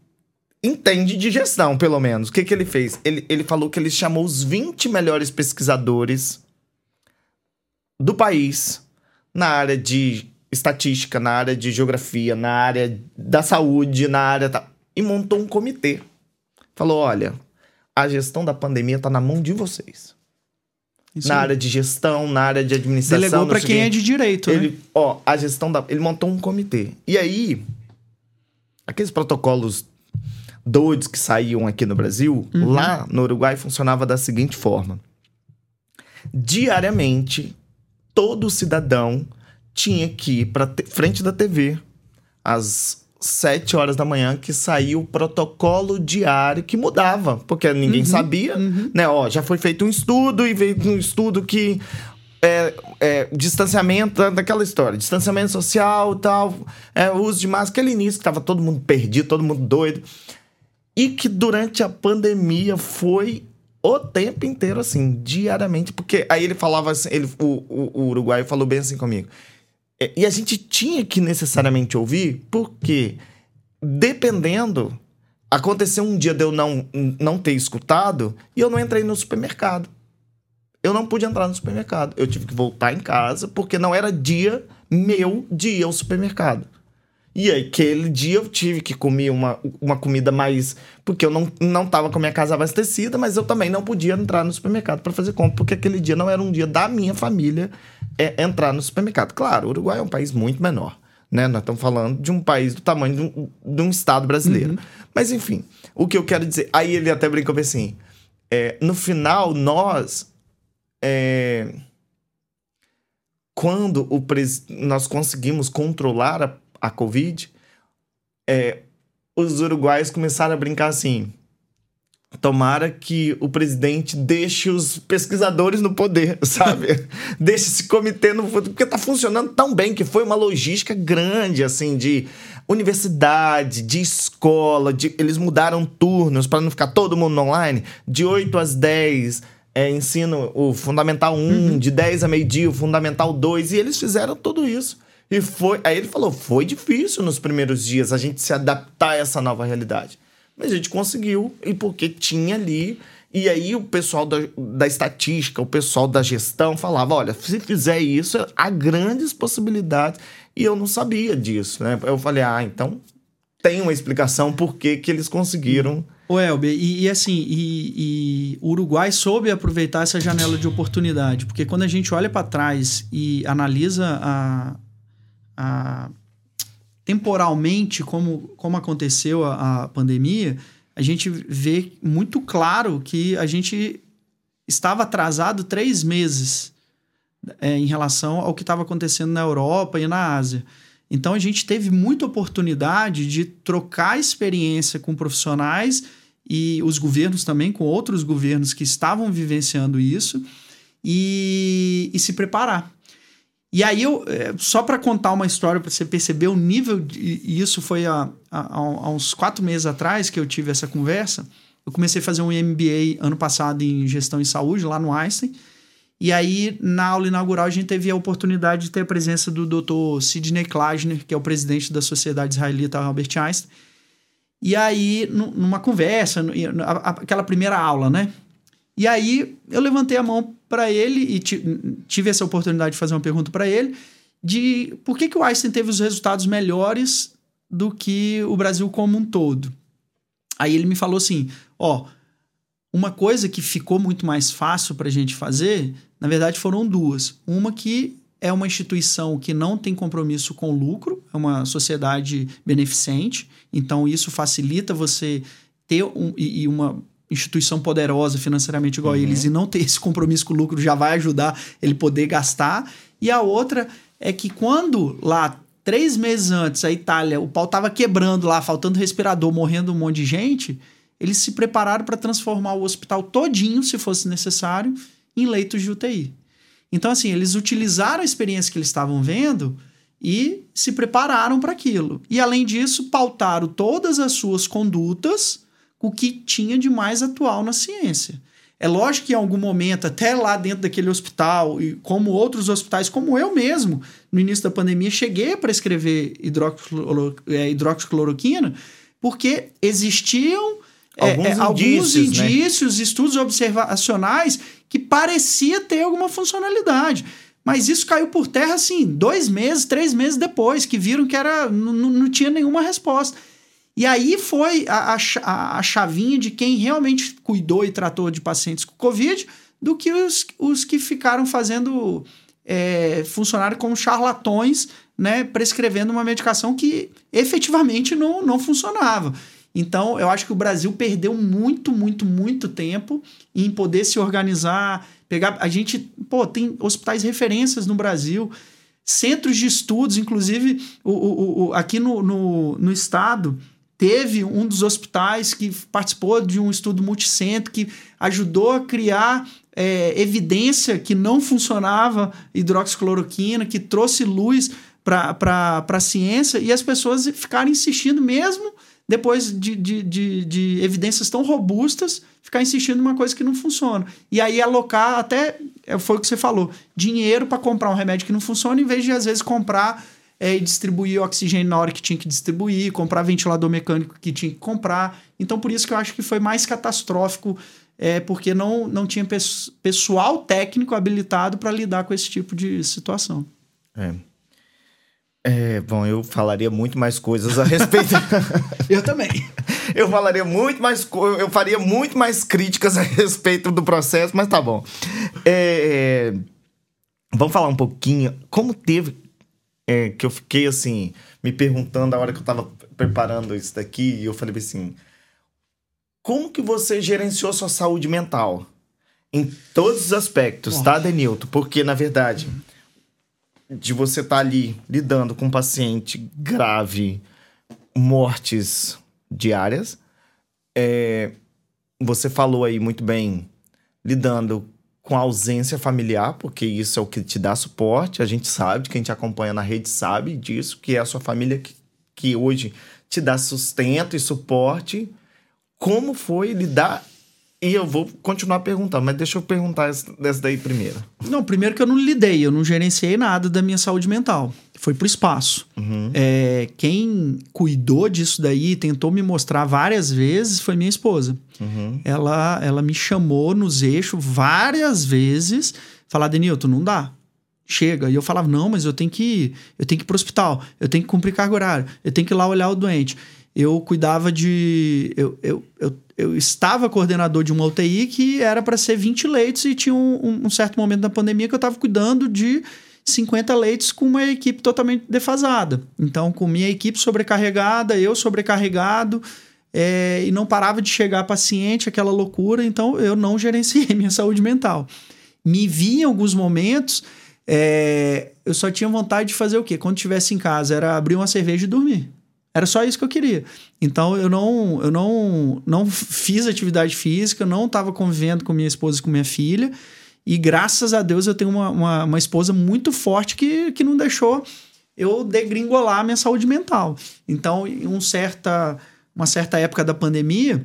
entende de gestão, pelo menos. O que, que ele fez? Ele, ele falou que ele chamou os 20 melhores pesquisadores do país na área de estatística, na área de geografia, na área da saúde, na área. E montou um comitê. Falou: olha, a gestão da pandemia está na mão de vocês. Isso na aí. área de gestão, na área de administração. Delegou para quem é de direito, ele, né? Ó, a gestão da. Ele montou um comitê. E aí, aqueles protocolos doidos que saíam aqui no Brasil, uhum. lá no Uruguai funcionava da seguinte forma: diariamente, todo cidadão tinha que ir para frente da TV às 7 horas da manhã que saiu o protocolo diário que mudava, porque ninguém uhum, sabia, uhum. né? Ó, já foi feito um estudo e veio um estudo que é, é, distanciamento daquela história, distanciamento social tal, é, uso de máscara, aquele início que tava todo mundo perdido, todo mundo doido. E que durante a pandemia foi o tempo inteiro, assim, diariamente, porque aí ele falava assim, ele, o, o, o uruguaio falou bem assim comigo. É, e a gente tinha que necessariamente ouvir, porque dependendo, aconteceu um dia de eu não, não ter escutado e eu não entrei no supermercado. Eu não pude entrar no supermercado. Eu tive que voltar em casa, porque não era dia meu de ir ao supermercado. E aí, aquele dia eu tive que comer uma, uma comida mais. Porque eu não, não tava com a minha casa abastecida, mas eu também não podia entrar no supermercado para fazer compra, porque aquele dia não era um dia da minha família é, entrar no supermercado. Claro, o Uruguai é um país muito menor. Né? Nós estamos falando de um país do tamanho de um, de um estado brasileiro. Uhum. Mas enfim, o que eu quero dizer. Aí ele até brincou assim: é, no final, nós. É, quando o pres... nós conseguimos controlar a a Covid, é, os uruguaios começaram a brincar assim. Tomara que o presidente deixe os pesquisadores no poder, sabe? deixe esse comitê no poder, porque tá funcionando tão bem que foi uma logística grande, assim, de universidade, de escola, de, eles mudaram turnos para não ficar todo mundo online, de 8 às 10, é, ensino o Fundamental 1, uhum. de 10 a meio-dia, o Fundamental 2, e eles fizeram tudo isso. E foi. Aí ele falou: foi difícil nos primeiros dias a gente se adaptar a essa nova realidade. Mas a gente conseguiu, e porque tinha ali. E aí o pessoal da, da estatística, o pessoal da gestão falava: olha, se fizer isso, há grandes possibilidades. E eu não sabia disso, né? Eu falei: ah, então tem uma explicação por que, que eles conseguiram. O Elber, e, e assim, e, e, o Uruguai soube aproveitar essa janela de oportunidade, porque quando a gente olha para trás e analisa a, a, temporalmente como, como aconteceu a, a pandemia, a gente vê muito claro que a gente estava atrasado três meses é, em relação ao que estava acontecendo na Europa e na Ásia. Então a gente teve muita oportunidade de trocar experiência com profissionais e os governos também, com outros governos que estavam vivenciando isso e, e se preparar. E aí, eu, é, só para contar uma história, para você perceber o nível, de, e isso foi há, há, há, uns quatro meses atrás que eu tive essa conversa. Eu comecei a fazer um MBA ano passado em gestão em saúde, lá no Einstein. E aí, na aula inaugural, a gente teve a oportunidade de ter a presença do Dr. Sidney Klasner, que é o presidente da Sociedade Israelita Albert Einstein. E aí, numa conversa, aquela primeira aula, né? E aí, eu levantei a mão para ele e tive essa oportunidade de fazer uma pergunta para ele de por que, que o Einstein teve os resultados melhores do que o Brasil como um todo. Aí ele me falou assim: ó, uma coisa que ficou muito mais fácil para a gente fazer, na verdade foram duas. Uma que é uma instituição que não tem compromisso com lucro, é uma sociedade beneficente, então isso facilita você ter um, e, e uma instituição poderosa financeiramente igual uhum. a eles e não ter esse compromisso com o lucro já vai ajudar ele poder gastar. E a outra é que quando lá, três meses antes, a Itália, o pau tava quebrando lá, faltando respirador, morrendo um monte de gente, eles se prepararam para transformar o hospital todinho, se fosse necessário, em leitos de UTI. Então, assim, eles utilizaram a experiência que eles estavam vendo e se prepararam para aquilo. E, além disso, pautaram todas as suas condutas o que tinha de mais atual na ciência. É lógico que em algum momento, até lá dentro daquele hospital, e como outros hospitais, como eu mesmo, no início da pandemia, cheguei a prescrever é, hidroxicloroquina, porque existiam alguns, é, é, alguns indícios, né? indícios né? estudos observacionais que parecia ter alguma funcionalidade. Mas isso caiu por terra, assim, dois meses, três meses depois, que viram que era não, não tinha nenhuma resposta. E aí foi a, a, a chavinha de quem realmente cuidou e tratou de pacientes com Covid do que os, os que ficaram fazendo é, funcionar como charlatões, né, prescrevendo uma medicação que efetivamente não, não funcionava. Então, eu acho que o Brasil perdeu muito, muito, muito tempo em poder se organizar, pegar. A gente, pô, tem hospitais referências no Brasil, centros de estudos, inclusive o, o, o aqui no, no, no estado. Teve um dos hospitais que participou de um estudo multicentro que ajudou a criar é, evidência que não funcionava hidroxicloroquina, que trouxe luz para a ciência e as pessoas ficaram insistindo mesmo depois de, de, de, de, evidências tão robustas, ficar insistindo numa coisa que não funciona. E aí alocar até, é, foi o que você falou, dinheiro para comprar um remédio que não funciona, em vez de às vezes comprar é, e distribuir oxigênio na hora que tinha que distribuir, comprar ventilador mecânico que tinha que comprar. Então, por isso que eu acho que foi mais catastrófico, é, porque não, não tinha pessoal técnico habilitado para lidar com esse tipo de situação. É. É, bom, eu falaria muito mais coisas a respeito. eu também. Eu falaria muito mais eu faria muito mais críticas a respeito do processo, mas tá bom. É, vamos falar um pouquinho como teve é, que eu fiquei assim me perguntando a hora que eu tava preparando isso daqui e eu falei assim, como que você gerenciou sua saúde mental em todos os aspectos, tá, Denilton? Porque na verdade de você estar tá ali lidando com um paciente grave, mortes diárias. É, você falou aí muito bem, lidando com a ausência familiar, porque isso é o que te dá suporte. A gente sabe, quem te acompanha na rede sabe disso, que é a sua família que, que hoje te dá sustento e suporte. Como foi lidar e eu vou continuar perguntando, mas deixa eu perguntar dessa daí primeiro. Não, primeiro que eu não lidei, eu não gerenciei nada da minha saúde mental. Foi pro espaço. Uhum. É, quem cuidou disso daí, tentou me mostrar várias vezes, foi minha esposa. Uhum. Ela, ela me chamou nos eixos várias vezes, falar, Denilton, não dá chega. E eu falava, não, mas eu tenho que ir, eu tenho que ir pro hospital, eu tenho que cumprir carga horária, eu tenho que ir lá olhar o doente. Eu cuidava de. Eu, eu, eu, eu estava coordenador de uma UTI que era para ser 20 leitos e tinha um, um, certo momento da pandemia que eu estava cuidando de 50 leitos com uma equipe totalmente defasada. Então, com minha equipe sobrecarregada, eu sobrecarregado, é, e não parava de chegar paciente, aquela loucura, então eu não gerenciei minha saúde mental. Me vi em alguns momentos, é, eu só tinha vontade de fazer o quê? Quando estivesse em casa, era abrir uma cerveja e dormir. Era só isso que eu queria. Então eu não, eu não, não fiz atividade física, não estava convivendo com minha esposa e com minha filha. E graças a Deus eu tenho uma, uma, uma, esposa muito forte que, que não deixou eu degringolar a minha saúde mental. Então, em um certa, uma certa época da pandemia,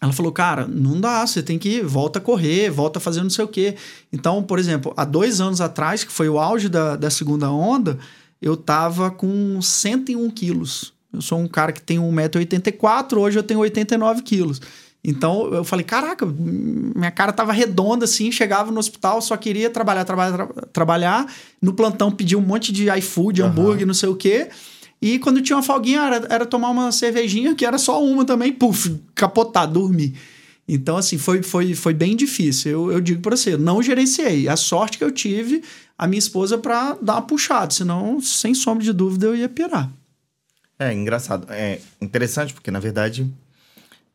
ela falou, cara, não dá, você tem que volta a correr, volta a fazer não sei o quê. Então, por exemplo, há dois anos atrás, que foi o auge da, da segunda onda, eu tava com 101 quilos. Eu sou um cara que tem 1,84m, hoje eu tenho 89 quilos. Então eu falei, caraca, minha cara tava redonda assim, chegava no hospital, só queria trabalhar, trabalhar, tra trabalhar. No plantão pedia um monte de iFood, uhum. hambúrguer, não sei o quê. E quando tinha uma folguinha, era, era tomar uma cervejinha, que era só uma também, puf, capotar, dormir. Então, assim, foi, foi, foi bem difícil. Eu, eu digo para você, não gerenciei. A sorte que eu tive, a minha esposa, para dar uma puxada, senão, sem sombra de dúvida, eu ia pirar. É engraçado. É interessante porque, na verdade,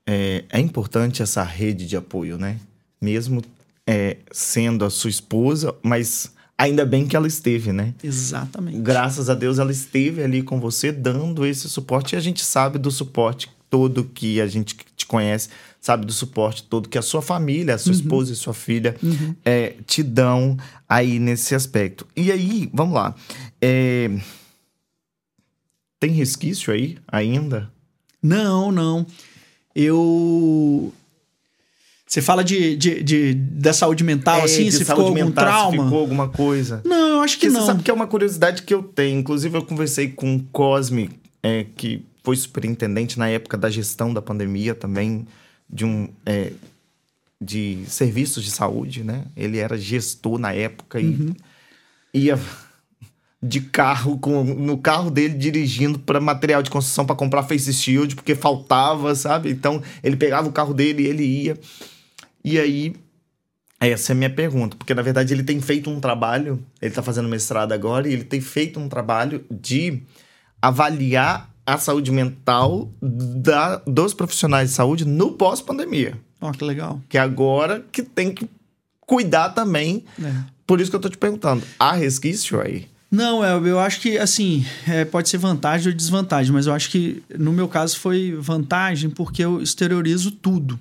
é, é importante essa rede de apoio, né? Mesmo é, sendo a sua esposa, mas ainda bem que ela esteve, né? Exatamente. Graças a Deus ela esteve ali com você, dando esse suporte. E a gente sabe do suporte todo que a gente te conhece sabe do suporte todo que a sua família, a sua uhum. esposa e sua filha uhum. é, te dão aí nesse aspecto. E aí, vamos lá. É... Tem resquício aí ainda? Não, não. Eu. Você fala de, de, de, da saúde mental, é, assim? Se ficou algum mental, trauma? Se ficou alguma coisa? Não, eu acho que Porque não. Você sabe que é uma curiosidade que eu tenho. Inclusive, eu conversei com o Cosme, é, que foi superintendente na época da gestão da pandemia também de um é, de serviços de saúde, né? Ele era gestor na época e uhum. ia de carro com no carro dele dirigindo para material de construção para comprar face shield porque faltava, sabe? Então ele pegava o carro dele e ele ia. E aí essa é a minha pergunta, porque na verdade ele tem feito um trabalho, ele está fazendo mestrado agora e ele tem feito um trabalho de avaliar a saúde mental da, dos profissionais de saúde no pós-pandemia. Ó, oh, que legal. Que é agora que tem que cuidar também. É. Por isso que eu tô te perguntando, há resquício aí? Não, eu, eu acho que, assim, é, pode ser vantagem ou desvantagem, mas eu acho que no meu caso foi vantagem porque eu exteriorizo tudo.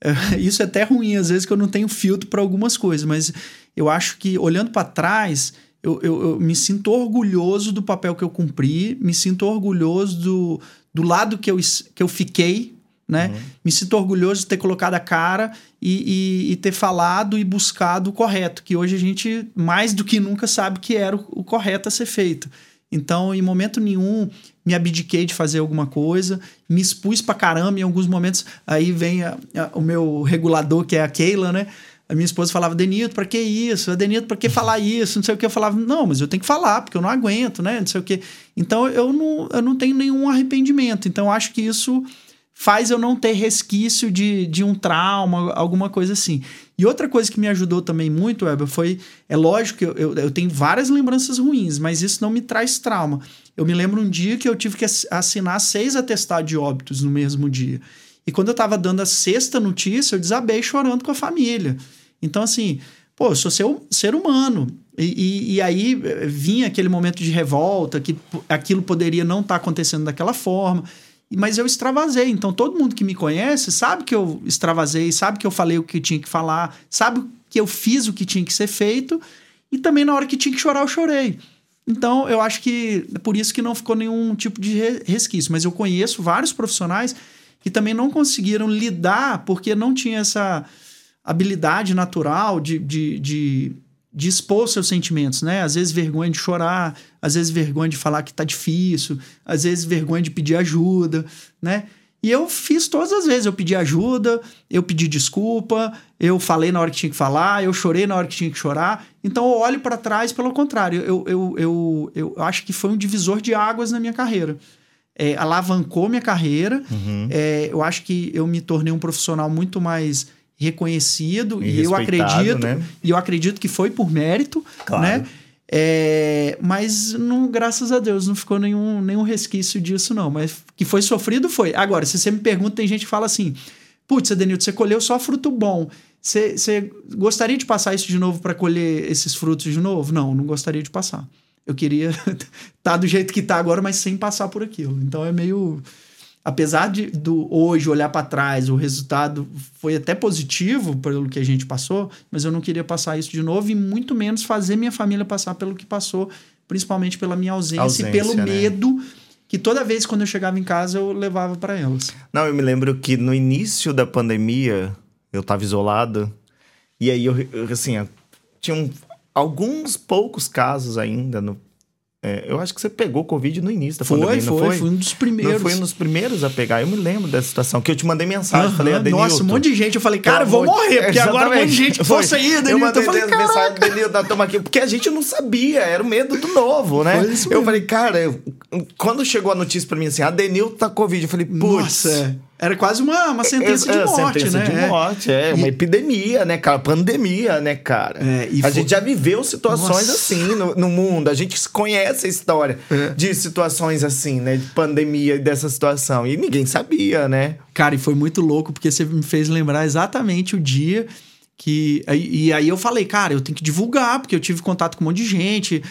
É, isso é até ruim, às vezes, que eu não tenho filtro para algumas coisas, mas eu acho que, olhando para trás, eu, eu, eu, me sinto orgulhoso do papel que eu cumpri, me sinto orgulhoso do, do lado que eu, que eu fiquei, né? Uhum. Me sinto orgulhoso de ter colocado a cara e, e, e, ter falado e buscado o correto, que hoje a gente mais do que nunca sabe que era o, o correto a ser feito. Então, em momento nenhum, me abdiquei de fazer alguma coisa, me expus pra caramba em alguns momentos. Aí vem a, a, o meu regulador, que é a Keila, né? A minha esposa falava, Denito, para que isso? Denito, para que falar isso? Não sei o que. Eu falava, não, mas eu tenho que falar, porque eu não aguento, né? Não sei o que. Então eu não, eu não tenho nenhum arrependimento. Então acho que isso faz eu não ter resquício de, de um trauma, alguma coisa assim. E outra coisa que me ajudou também muito, Weber, foi. É lógico que eu, eu, eu, tenho várias lembranças ruins, mas isso não me traz trauma. Eu me lembro um dia que eu tive que assinar seis atestados de óbitos no mesmo dia. E quando eu estava dando a sexta notícia, eu desabei chorando com a família. Então, assim, pô, eu sou ser, ser humano. E, e, e, aí eh, vinha aquele momento de revolta, que aquilo poderia não estar tá acontecendo daquela forma. Mas eu extravasei. Então, todo mundo que me conhece sabe que eu extravasei, sabe que eu falei o que tinha que falar, sabe que eu fiz o que tinha que ser feito. E também na hora que tinha que chorar, eu chorei. Então, eu acho que é por isso que não ficou nenhum tipo de resquício. Mas eu conheço vários profissionais que também não conseguiram lidar porque não tinha essa habilidade natural de, de, de, de, expor seus sentimentos, né? Às vezes vergonha de chorar, às vezes vergonha de falar que tá difícil, às vezes vergonha de pedir ajuda, né? E eu fiz todas as vezes. Eu pedi ajuda, eu pedi desculpa, eu falei na hora que tinha que falar, eu chorei na hora que tinha que chorar. Então eu olho para trás, pelo contrário, eu, eu, eu, eu acho que foi um divisor de águas na minha carreira. É, alavancou minha carreira. Uhum. É, eu acho que eu me tornei um profissional muito mais reconhecido e, e eu acredito né? e eu acredito que foi por mérito, claro. né? É, mas não, graças a Deus não ficou nenhum, nenhum resquício disso não, mas que foi sofrido foi. Agora, se você me pergunta, tem gente que fala assim: "Putz, Adenilton, você colheu só fruto bom. Você, você gostaria de passar isso de novo para colher esses frutos de novo?" Não, não gostaria de passar. Eu queria estar tá do jeito que está agora, mas sem passar por aquilo. Então é meio apesar de do hoje olhar para trás, o resultado foi até positivo pelo que a gente passou, mas eu não queria passar isso de novo e muito menos fazer minha família passar pelo que passou, principalmente pela minha ausência, ausência e pelo né? medo que toda vez quando eu chegava em casa eu levava para elas. Não, eu me lembro que no início da pandemia eu estava isolado e aí eu, assim, tinha um, alguns poucos casos ainda no é, eu acho que você pegou Covid no início da foi, pandemia, foi, não foi? Foi um dos primeiros. Não foi um dos primeiros a pegar. Eu me lembro dessa situação, que eu te mandei mensagem, uhum, falei, Adenilton... Nossa, um monte de gente. Eu falei, cara, eu vou morrer, porque agora um monte de gente fosse aí, Adenilton. Eu mandei eu falei, mensagem, Adenilton, toma aqui. Porque a gente não sabia, era o medo do novo, né? Eu falei, cara, eu, quando chegou a notícia pra mim assim, Adenilton tá Covid, eu falei, putz... Nossa, era quase uma, uma sentença é, de morte, sentença né? de morte, é. E... Uma epidemia, né, cara? Pandemia, né, cara? É, a foi... gente já viveu situações Nossa. assim no, no, mundo. A gente conhece a história é. de situações assim, né? De pandemia e dessa situação. E ninguém sabia, né? Cara, e foi muito louco, porque você me fez lembrar exatamente o dia que e aí eu falei, cara, eu tenho que divulgar, porque eu tive contato com um monte de gente,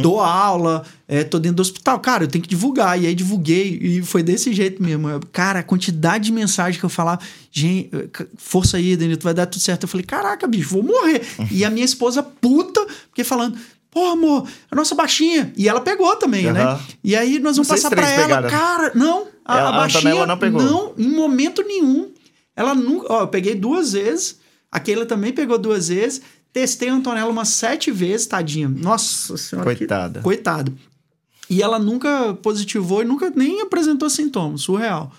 dou aula, é, tô dentro do hospital, cara, eu tenho que divulgar. E aí divulguei, e foi desse jeito mesmo. Eu- Cara, a quantidade de mensagem que eu falava, gente, força aí, Danilo, vai dar tudo certo. Eu falei, caraca, bicho, vou morrer. e a minha esposa puta, porque falando. Pô, amor, a nossa baixinha. E ela pegou também, né? Aham. E aí nós vamos Vocês passar pra ela. pegaram. Cara, não, a, Ela- a a baixinha. Antonella não pegou. Não, em momento nenhum. Ela nunca. Ó, eu peguei duas vezes. A Keila também pegou duas vezes. Testei a Antonella umas sete vezes, tadinha. Nossa senhora. que- Coitada. Coitada. E ela nunca positivou e nunca nem apresentou sintomas. Surreal.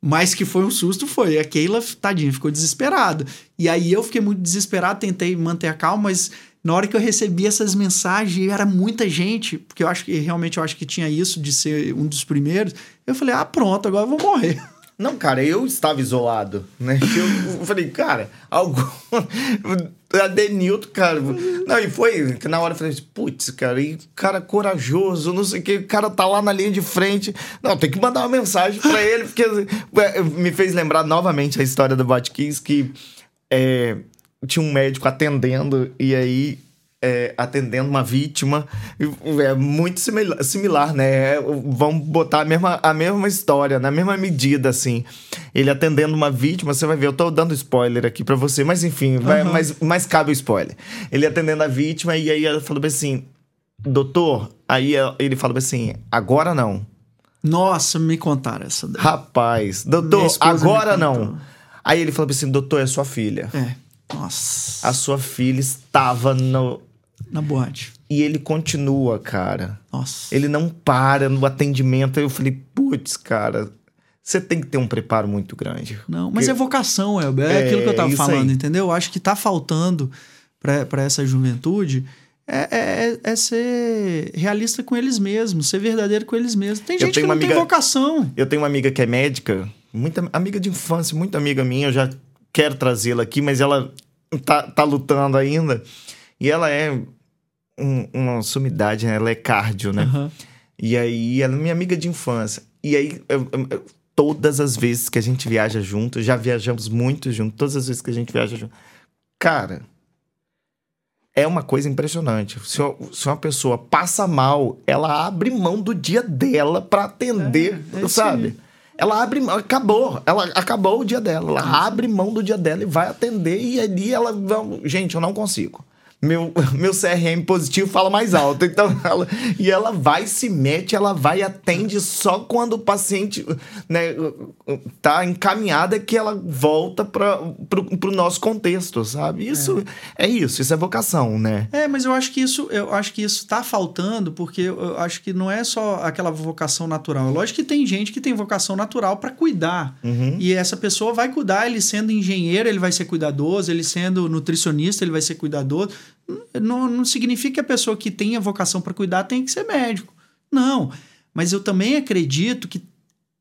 Mas que foi um susto, foi. A Keila, tadinha, ficou desesperada. E aí eu fiquei muito desesperado, tentei manter a calma, mas na hora que eu recebi essas mensagens, e era muita gente, porque eu acho que realmente eu acho que tinha isso de ser um dos primeiros. Eu falei, ah, pronto, agora eu vou morrer. Não, cara, eu estava isolado, né? Eu falei, cara, algum. A Denilton, cara. Não, e foi que na hora eu falei, assim, putz, cara, e cara corajoso, não sei o que, o cara tá lá na linha de frente. Não, tem que mandar uma mensagem pra ele, porque me fez lembrar novamente a história do Botkiss, que é, tinha um médico atendendo, e aí é, atendendo uma vítima. É muito similar, similar né? É, Vamos botar a mesma, a mesma história, na mesma medida, assim. Ele atendendo uma vítima, você vai ver, eu tô dando spoiler aqui pra você, mas enfim, vai, mas, mas cabe o spoiler. Ele atendendo a vítima, e aí ela falou assim: Doutor, aí ele falou assim: agora não. Nossa, me contaram essa daí. Rapaz, doutor, agora não. Aí ele falou assim: Doutor, é sua filha. É. Nossa. A sua filha estava no. Na boate. E ele continua, cara. Nossa. Ele não para no atendimento. Aí eu falei, putz, cara, você tem que ter um preparo muito grande. Não, mas Porque- é vocação, Elber. É, É, aquilo que eu tava isso falando, aí. entendeu? Eu acho que tá faltando pra pra essa juventude é, é, é ser realista com eles mesmos, ser verdadeiro com eles mesmos. Tem gente que não uma tem amiga- vocação. Eu tenho uma amiga que é médica, muita amiga de infância, muito amiga minha, eu já quero trazê-la aqui, mas ela tá, tá lutando ainda. E ela é um- uma sumidade, né? Ela é cardio, né? Aham. E aí, ela é minha amiga de infância. E aí, eu- eu- todas as vezes que a gente viaja junto, já viajamos muito junto, todas as vezes que a gente viaja junto. Cara, é uma coisa impressionante. Se, uma- se uma pessoa passa mal, ela abre mão do dia dela pra atender, É, é sabe? aí. Ela abre mão, acabou, ela acabou o dia dela, ela abre mão do dia dela e vai atender e ali ela, gente, eu não consigo. Meu, meu CRM positivo fala mais alto. Então, ela, e ela vai, se mete, ela vai e atende só quando o paciente né, tá encaminhada que ela volta para pro nosso contexto, sabe? Isso é. isso, isso é vocação, né? É, mas eu acho que isso, eu acho que isso tá faltando, porque eu acho que não é só aquela vocação natural. Lógico que tem gente que tem vocação natural para cuidar. Uhum. E essa pessoa vai cuidar, ele sendo engenheiro, ele vai ser cuidadoso, ele sendo nutricionista, ele vai ser cuidadoso. Não, não significa que a pessoa que tem a vocação para cuidar tem que ser médico. Não. Mas eu também acredito que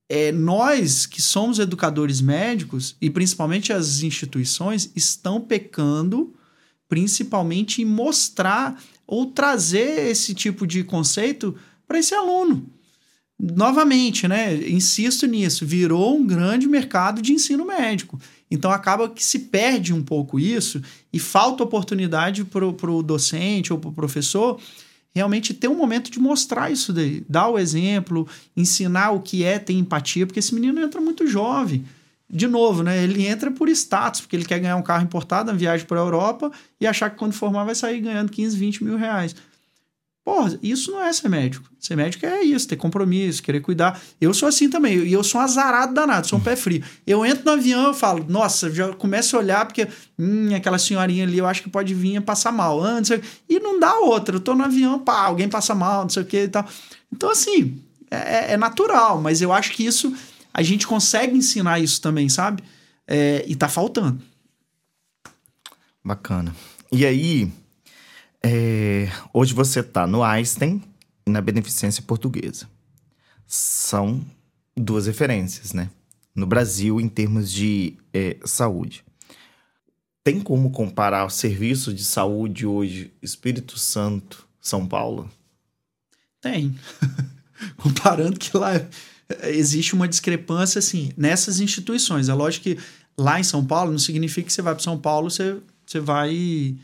é, nós que somos educadores médicos, e principalmente as instituições, estão pecando principalmente em mostrar ou trazer esse tipo de conceito para esse aluno. Novamente, né? Insisto nisso, virou um grande mercado de ensino médico. Então acaba que se perde um pouco isso e falta oportunidade para o docente ou para o professor realmente ter um momento de mostrar isso daí, dar o exemplo, ensinar o que é ter empatia, porque esse menino entra muito jovem. De novo, né? Ele entra por status, porque ele quer ganhar um carro importado na viagem para a Europa e achar que quando formar vai sair ganhando 15, 20 mil reais. Porra, isso não é ser médico. Ser médico é isso, ter compromisso, querer cuidar. Eu sou assim também, e eu sou um azarado danado, sou um pé frio. Eu entro no avião, eu falo, nossa, já começo a olhar, porque hum, aquela senhorinha ali, eu acho que pode vir passar mal. Ah, não. E não dá outra. Eu tô no avião, pá, alguém passa mal, não sei o que e tal. Então, assim, é, é natural, mas eu acho que isso, a gente consegue ensinar isso também, sabe? É, e tá faltando. Bacana. E aí, é, hoje você tá no Einstein e na Beneficência Portuguesa. São duas referências, né? No Brasil, em termos de é, saúde. Tem como comparar o serviço de saúde hoje, Espírito Santo, São Paulo? Tem. Comparando que lá existe uma discrepância, assim, nessas instituições. É lógico que lá em São Paulo não significa que você vai para São Paulo, você, você vai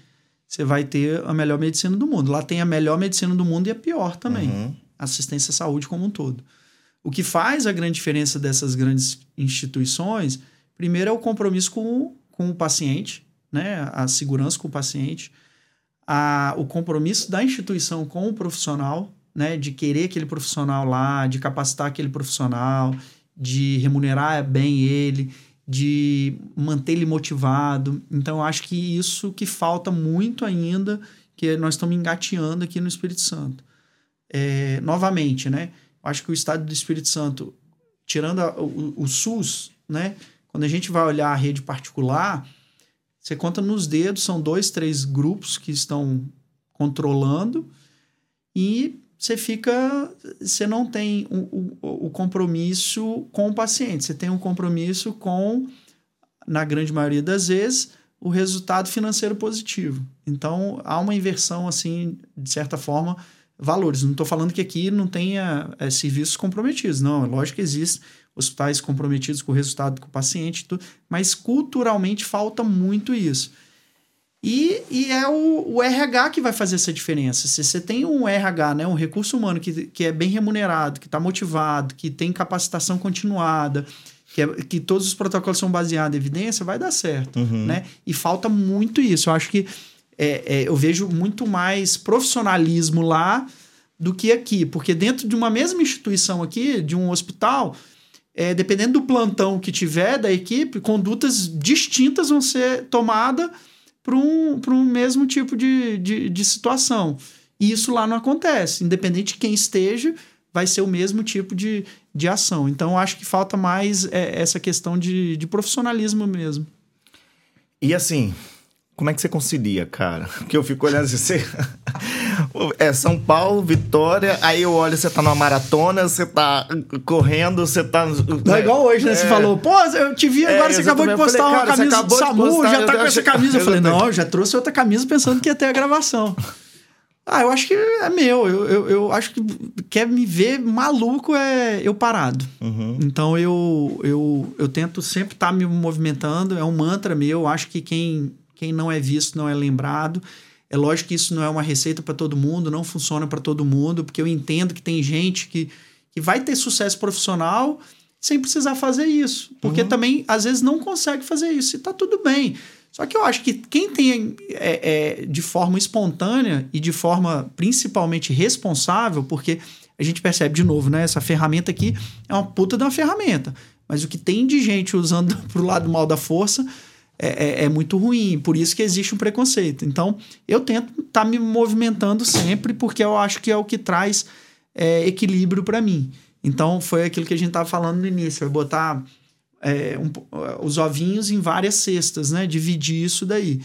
você vai ter a melhor medicina do mundo. Lá tem a melhor medicina do mundo e a pior também. Uhum. Assistência à saúde como um todo. O que faz a grande diferença dessas grandes instituições, primeiro é o compromisso com, com o paciente, né? a segurança com o paciente, a, o compromisso da instituição com o profissional, né? de querer aquele profissional lá, de capacitar aquele profissional, de remunerar bem ele de manter ele motivado. Então, eu acho que isso que falta muito ainda, que nós estamos engateando aqui no Espírito Santo. É, novamente, né? Eu acho que o estado do Espírito Santo, tirando a, o, o, SUS, né? Quando a gente vai olhar a rede particular, você conta nos dedos, são dois, três grupos que estão controlando e você fica. Você não tem o, o, o, compromisso com o paciente, você tem um compromisso com, na grande maioria das vezes, o resultado financeiro positivo. Então, há uma inversão, assim, de certa forma, valores. Não estou falando que aqui não tenha é, serviços comprometidos, não. É lógico que existem hospitais comprometidos com o resultado com o paciente, tudo, mas culturalmente falta muito isso. E, e é o, o, RH que vai fazer essa diferença. Se você tem um RH, né, um recurso humano que, que é bem remunerado, que está motivado, que tem capacitação continuada, que, é, que todos os protocolos são baseados em evidência, vai dar certo. Uhum. Né? E falta muito isso. Eu acho que é, é, eu vejo muito mais profissionalismo lá do que aqui. Porque dentro de uma mesma instituição aqui, de um hospital, é, dependendo do plantão que tiver da equipe, condutas distintas vão ser tomadas para um, um mesmo tipo de, de, de situação. E isso lá não acontece. Independente de quem esteja, vai ser o mesmo tipo de, de ação. Então, acho que falta mais é, essa questão de, de profissionalismo mesmo. E assim, como é que você concilia, cara? Porque eu fico olhando assim, você... É São Paulo, Vitória, aí eu olho, você tá numa maratona, você tá correndo, você tá. Não é igual hoje, né? É. Você falou, pô, eu te vi agora, é, você acabou de postar falei, uma camisa do SAMU, postar, já tá com essa camisa. Eu falei, não, eu já trouxe outra camisa pensando que ia ter a gravação. Ah, eu acho que é meu. Eu, eu, eu acho que quer me ver maluco é eu parado. Uhum. Então eu, eu, eu tento sempre estar tá me movimentando. É um mantra meu. Eu acho que quem, quem não é visto não é lembrado. É lógico que isso não é uma receita para todo mundo, não funciona para todo mundo, porque eu entendo que tem gente que, que vai ter sucesso profissional sem precisar fazer isso. Porque uhum. também, às vezes, não consegue fazer isso. E tá tudo bem. Só que eu acho que quem tem é, é, de forma espontânea e de forma principalmente responsável, porque a gente percebe de novo, né? Essa ferramenta aqui é uma puta de uma ferramenta. Mas o que tem de gente usando pro lado mal da força é, é, é, muito ruim, por isso que existe um preconceito. Então, eu tento estar tá me movimentando sempre, porque eu acho que é o que traz é, equilíbrio para mim. Então, foi aquilo que a gente estava falando no início, é botar é, um, os ovinhos em várias cestas, né? Dividir isso daí.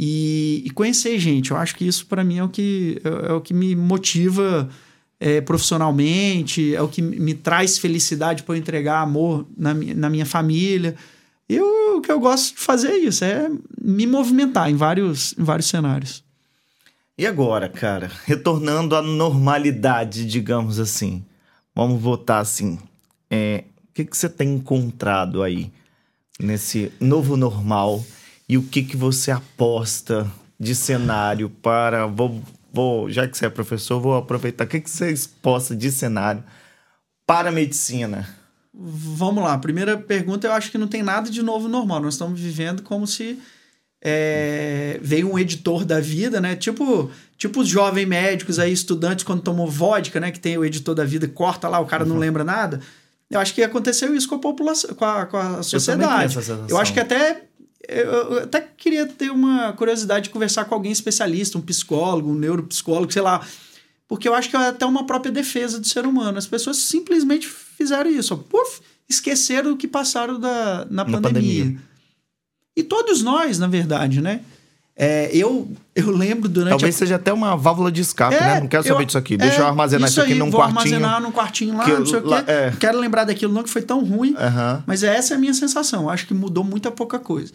E, e conhecer gente, eu acho que isso para mim é o que, é, é, o que me motiva é, profissionalmente, é o que me traz felicidade para eu entregar amor na, na minha família. E o que eu gosto de fazer é isso, é me movimentar em vários, em vários cenários. E agora, cara, retornando à normalidade, digamos assim, vamos votar assim, é, o que, que você tem encontrado aí nesse novo normal e o que, que você aposta de cenário para. Vou, vou, já que você é professor, vou aproveitar. O que, que você exposta de cenário para a medicina? Vamos lá. Primeira pergunta, eu acho que não tem nada de novo normal. Nós estamos vivendo como se é, veio um editor da vida, né? Tipo, tipo os jovens médicos aí, estudantes, quando tomou vodka, né? Que tem o editor da vida, corta lá, o cara uhum. não lembra nada. Eu acho que aconteceu isso com a população, com a, com a sociedade. Eu, eu acho que até eu até queria ter uma curiosidade de conversar com alguém especialista, um psicólogo, um neuropsicólogo, sei lá. Porque eu acho que é até uma própria defesa do ser humano. As pessoas simplesmente fizeram isso. Puf, esqueceram o que passaram da, na, na pandemia. pandemia. E todos nós, na verdade, né? É, eu, eu lembro durante. Talvez a... seja até uma válvula de escape, é, né? Não quero saber eu, disso aqui. Deixa é, eu armazenar isso, aqui num vou quartinho. armazenar num quartinho lá, não sei o quê. É. Quero lembrar daquilo, não que foi tão ruim. Uhum. Mas essa é a minha sensação. Acho que mudou muita pouca coisa.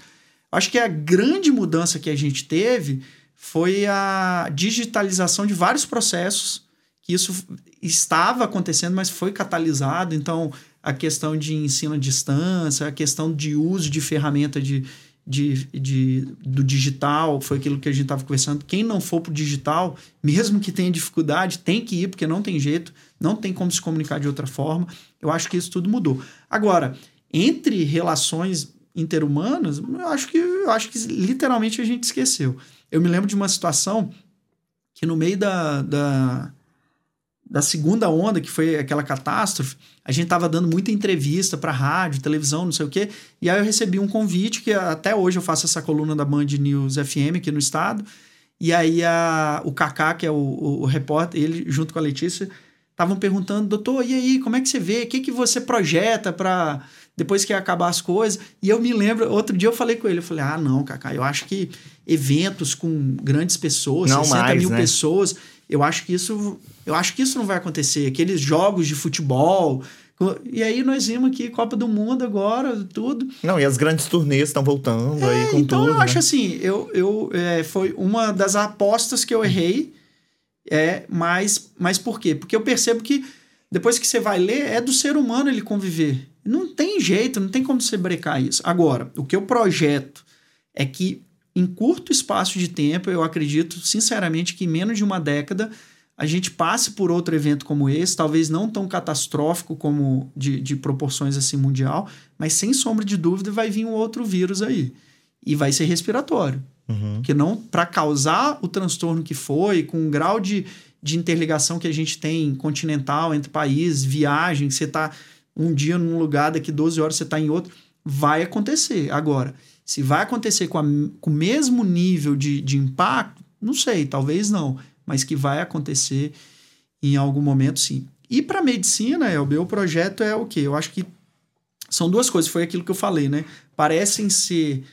Acho que a grande mudança que a gente teve foi a digitalização de vários processos que isso estava acontecendo, mas foi catalisado. Então, a questão de ensino à distância, a questão de uso de ferramenta de, de, de, do digital, foi aquilo que a gente estava conversando. Quem não for para o digital, mesmo que tenha dificuldade, tem que ir, porque não tem jeito, não tem como se comunicar de outra forma. Eu acho que isso tudo mudou. Agora, entre relações interhumanas, eu acho que, eu acho que literalmente a gente esqueceu. Eu me lembro de uma situação que no meio da, da, da segunda onda, que foi aquela catástrofe, a gente estava dando muita entrevista para rádio, televisão, não sei o quê, e aí eu recebi um convite, que até hoje eu faço essa coluna da Band News FM aqui no estado, e aí a, o Kaká, que é o, o, o repórter, ele junto com a Letícia, estavam perguntando, doutor, e aí, como é que você vê? O que, que você projeta para depois que acabar as coisas. E eu me lembro, outro dia eu falei com ele, eu falei, ah, não, Cacá, eu acho que eventos com grandes pessoas, não 60 mais, mil né? pessoas, eu acho que isso. Eu acho que isso não vai acontecer. Aqueles jogos de futebol. E aí nós vimos aqui Copa do Mundo agora, tudo. Não, e as grandes turnês estão voltando é, aí com então tudo. Então eu né? acho assim, eu, eu é, foi uma das apostas que eu errei. É, mas, mas por quê? Porque eu percebo que depois que você vai ler, é do ser humano ele conviver. Não tem jeito, não tem como você brecar isso. Agora, o que eu projeto é que em curto espaço de tempo, eu acredito sinceramente que em menos de uma década a gente passe por outro evento como esse, talvez não tão catastrófico como de, de proporções assim mundial, mas sem sombra de dúvida vai vir um outro vírus aí. E vai ser respiratório. Uhum. Que não, para causar o transtorno que foi, com o grau de, de interligação que a gente tem continental entre países, viagem, você está um dia num lugar, daqui 12 horas você está em outro, vai acontecer. Agora, se vai acontecer com, a, com o mesmo nível de, de impacto, não sei, talvez não, mas que vai acontecer em algum momento, sim. E para medicina, Elber, o projeto é o quê? Eu acho que são duas coisas, foi aquilo que eu falei, né? Parecem ser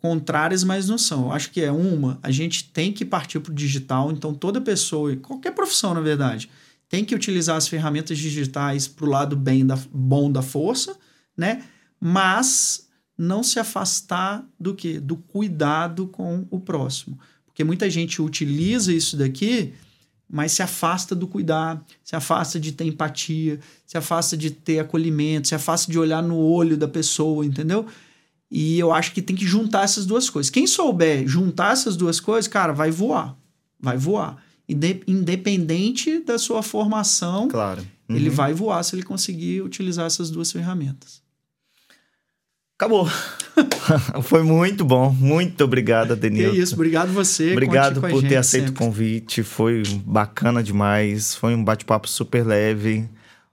contrárias, mas não são. Eu acho que é uma, a gente tem que partir para o digital, então toda pessoa, qualquer profissão, na verdade, tem que utilizar as ferramentas digitais para o lado bem da, bom da força, né? Mas não se afastar do que? Do cuidado com o próximo. Porque muita gente utiliza isso daqui, mas se afasta do cuidar, se afasta de ter empatia, se afasta de ter acolhimento, se afasta de olhar no olho da pessoa, entendeu? E eu acho que tem que juntar essas duas coisas. Quem souber juntar essas duas coisas, cara, vai voar. Vai voar independente da sua formação, claro. Uhum. ele vai voar se ele conseguir utilizar essas duas ferramentas. Acabou. Foi muito bom. Muito obrigado, Denilson. É isso, obrigado você. Obrigado por ter aceito sempre. o convite. Foi bacana demais. Foi um bate-papo super leve.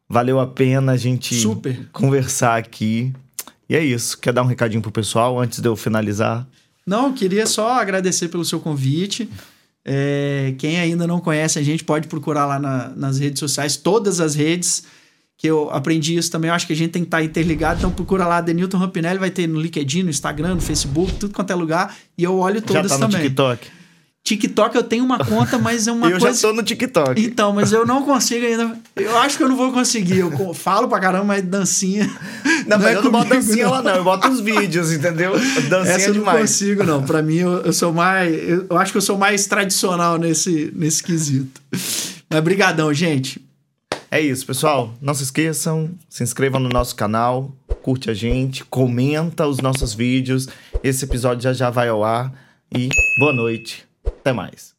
Valeu a pena a gente super. conversar aqui. E é isso. Quer dar um recadinho pro pessoal antes de eu finalizar? Não, queria só agradecer pelo seu convite. É, quem ainda não conhece a gente pode procurar lá na, nas redes sociais, todas as redes, que eu aprendi isso também. Eu acho que a gente tem que estar tá interligado. Então procura lá, Denilton Rampinelli, vai ter no LinkedIn, no Instagram, no Facebook, tudo quanto é lugar. E eu olho todas Já tá também. No TikTok. TikTok eu tenho uma conta, mas é uma eu coisa... Eu já tô no TikTok. Então, mas eu não consigo ainda... Eu acho que eu não vou conseguir. Eu falo pra caramba, mas dancinha... Não, não mas é eu não boto dancinha não. lá não. Eu boto os vídeos, entendeu? Dancinha Essa eu demais. não consigo não. Pra mim, eu, eu sou mais... Eu, eu, acho que eu sou mais tradicional nesse, nesse quesito. Mas brigadão, gente. É isso, pessoal. Não se esqueçam, se inscrevam no nosso canal, curte a gente, comenta os nossos vídeos. Esse episódio já já vai ao ar. E boa noite. Até mais.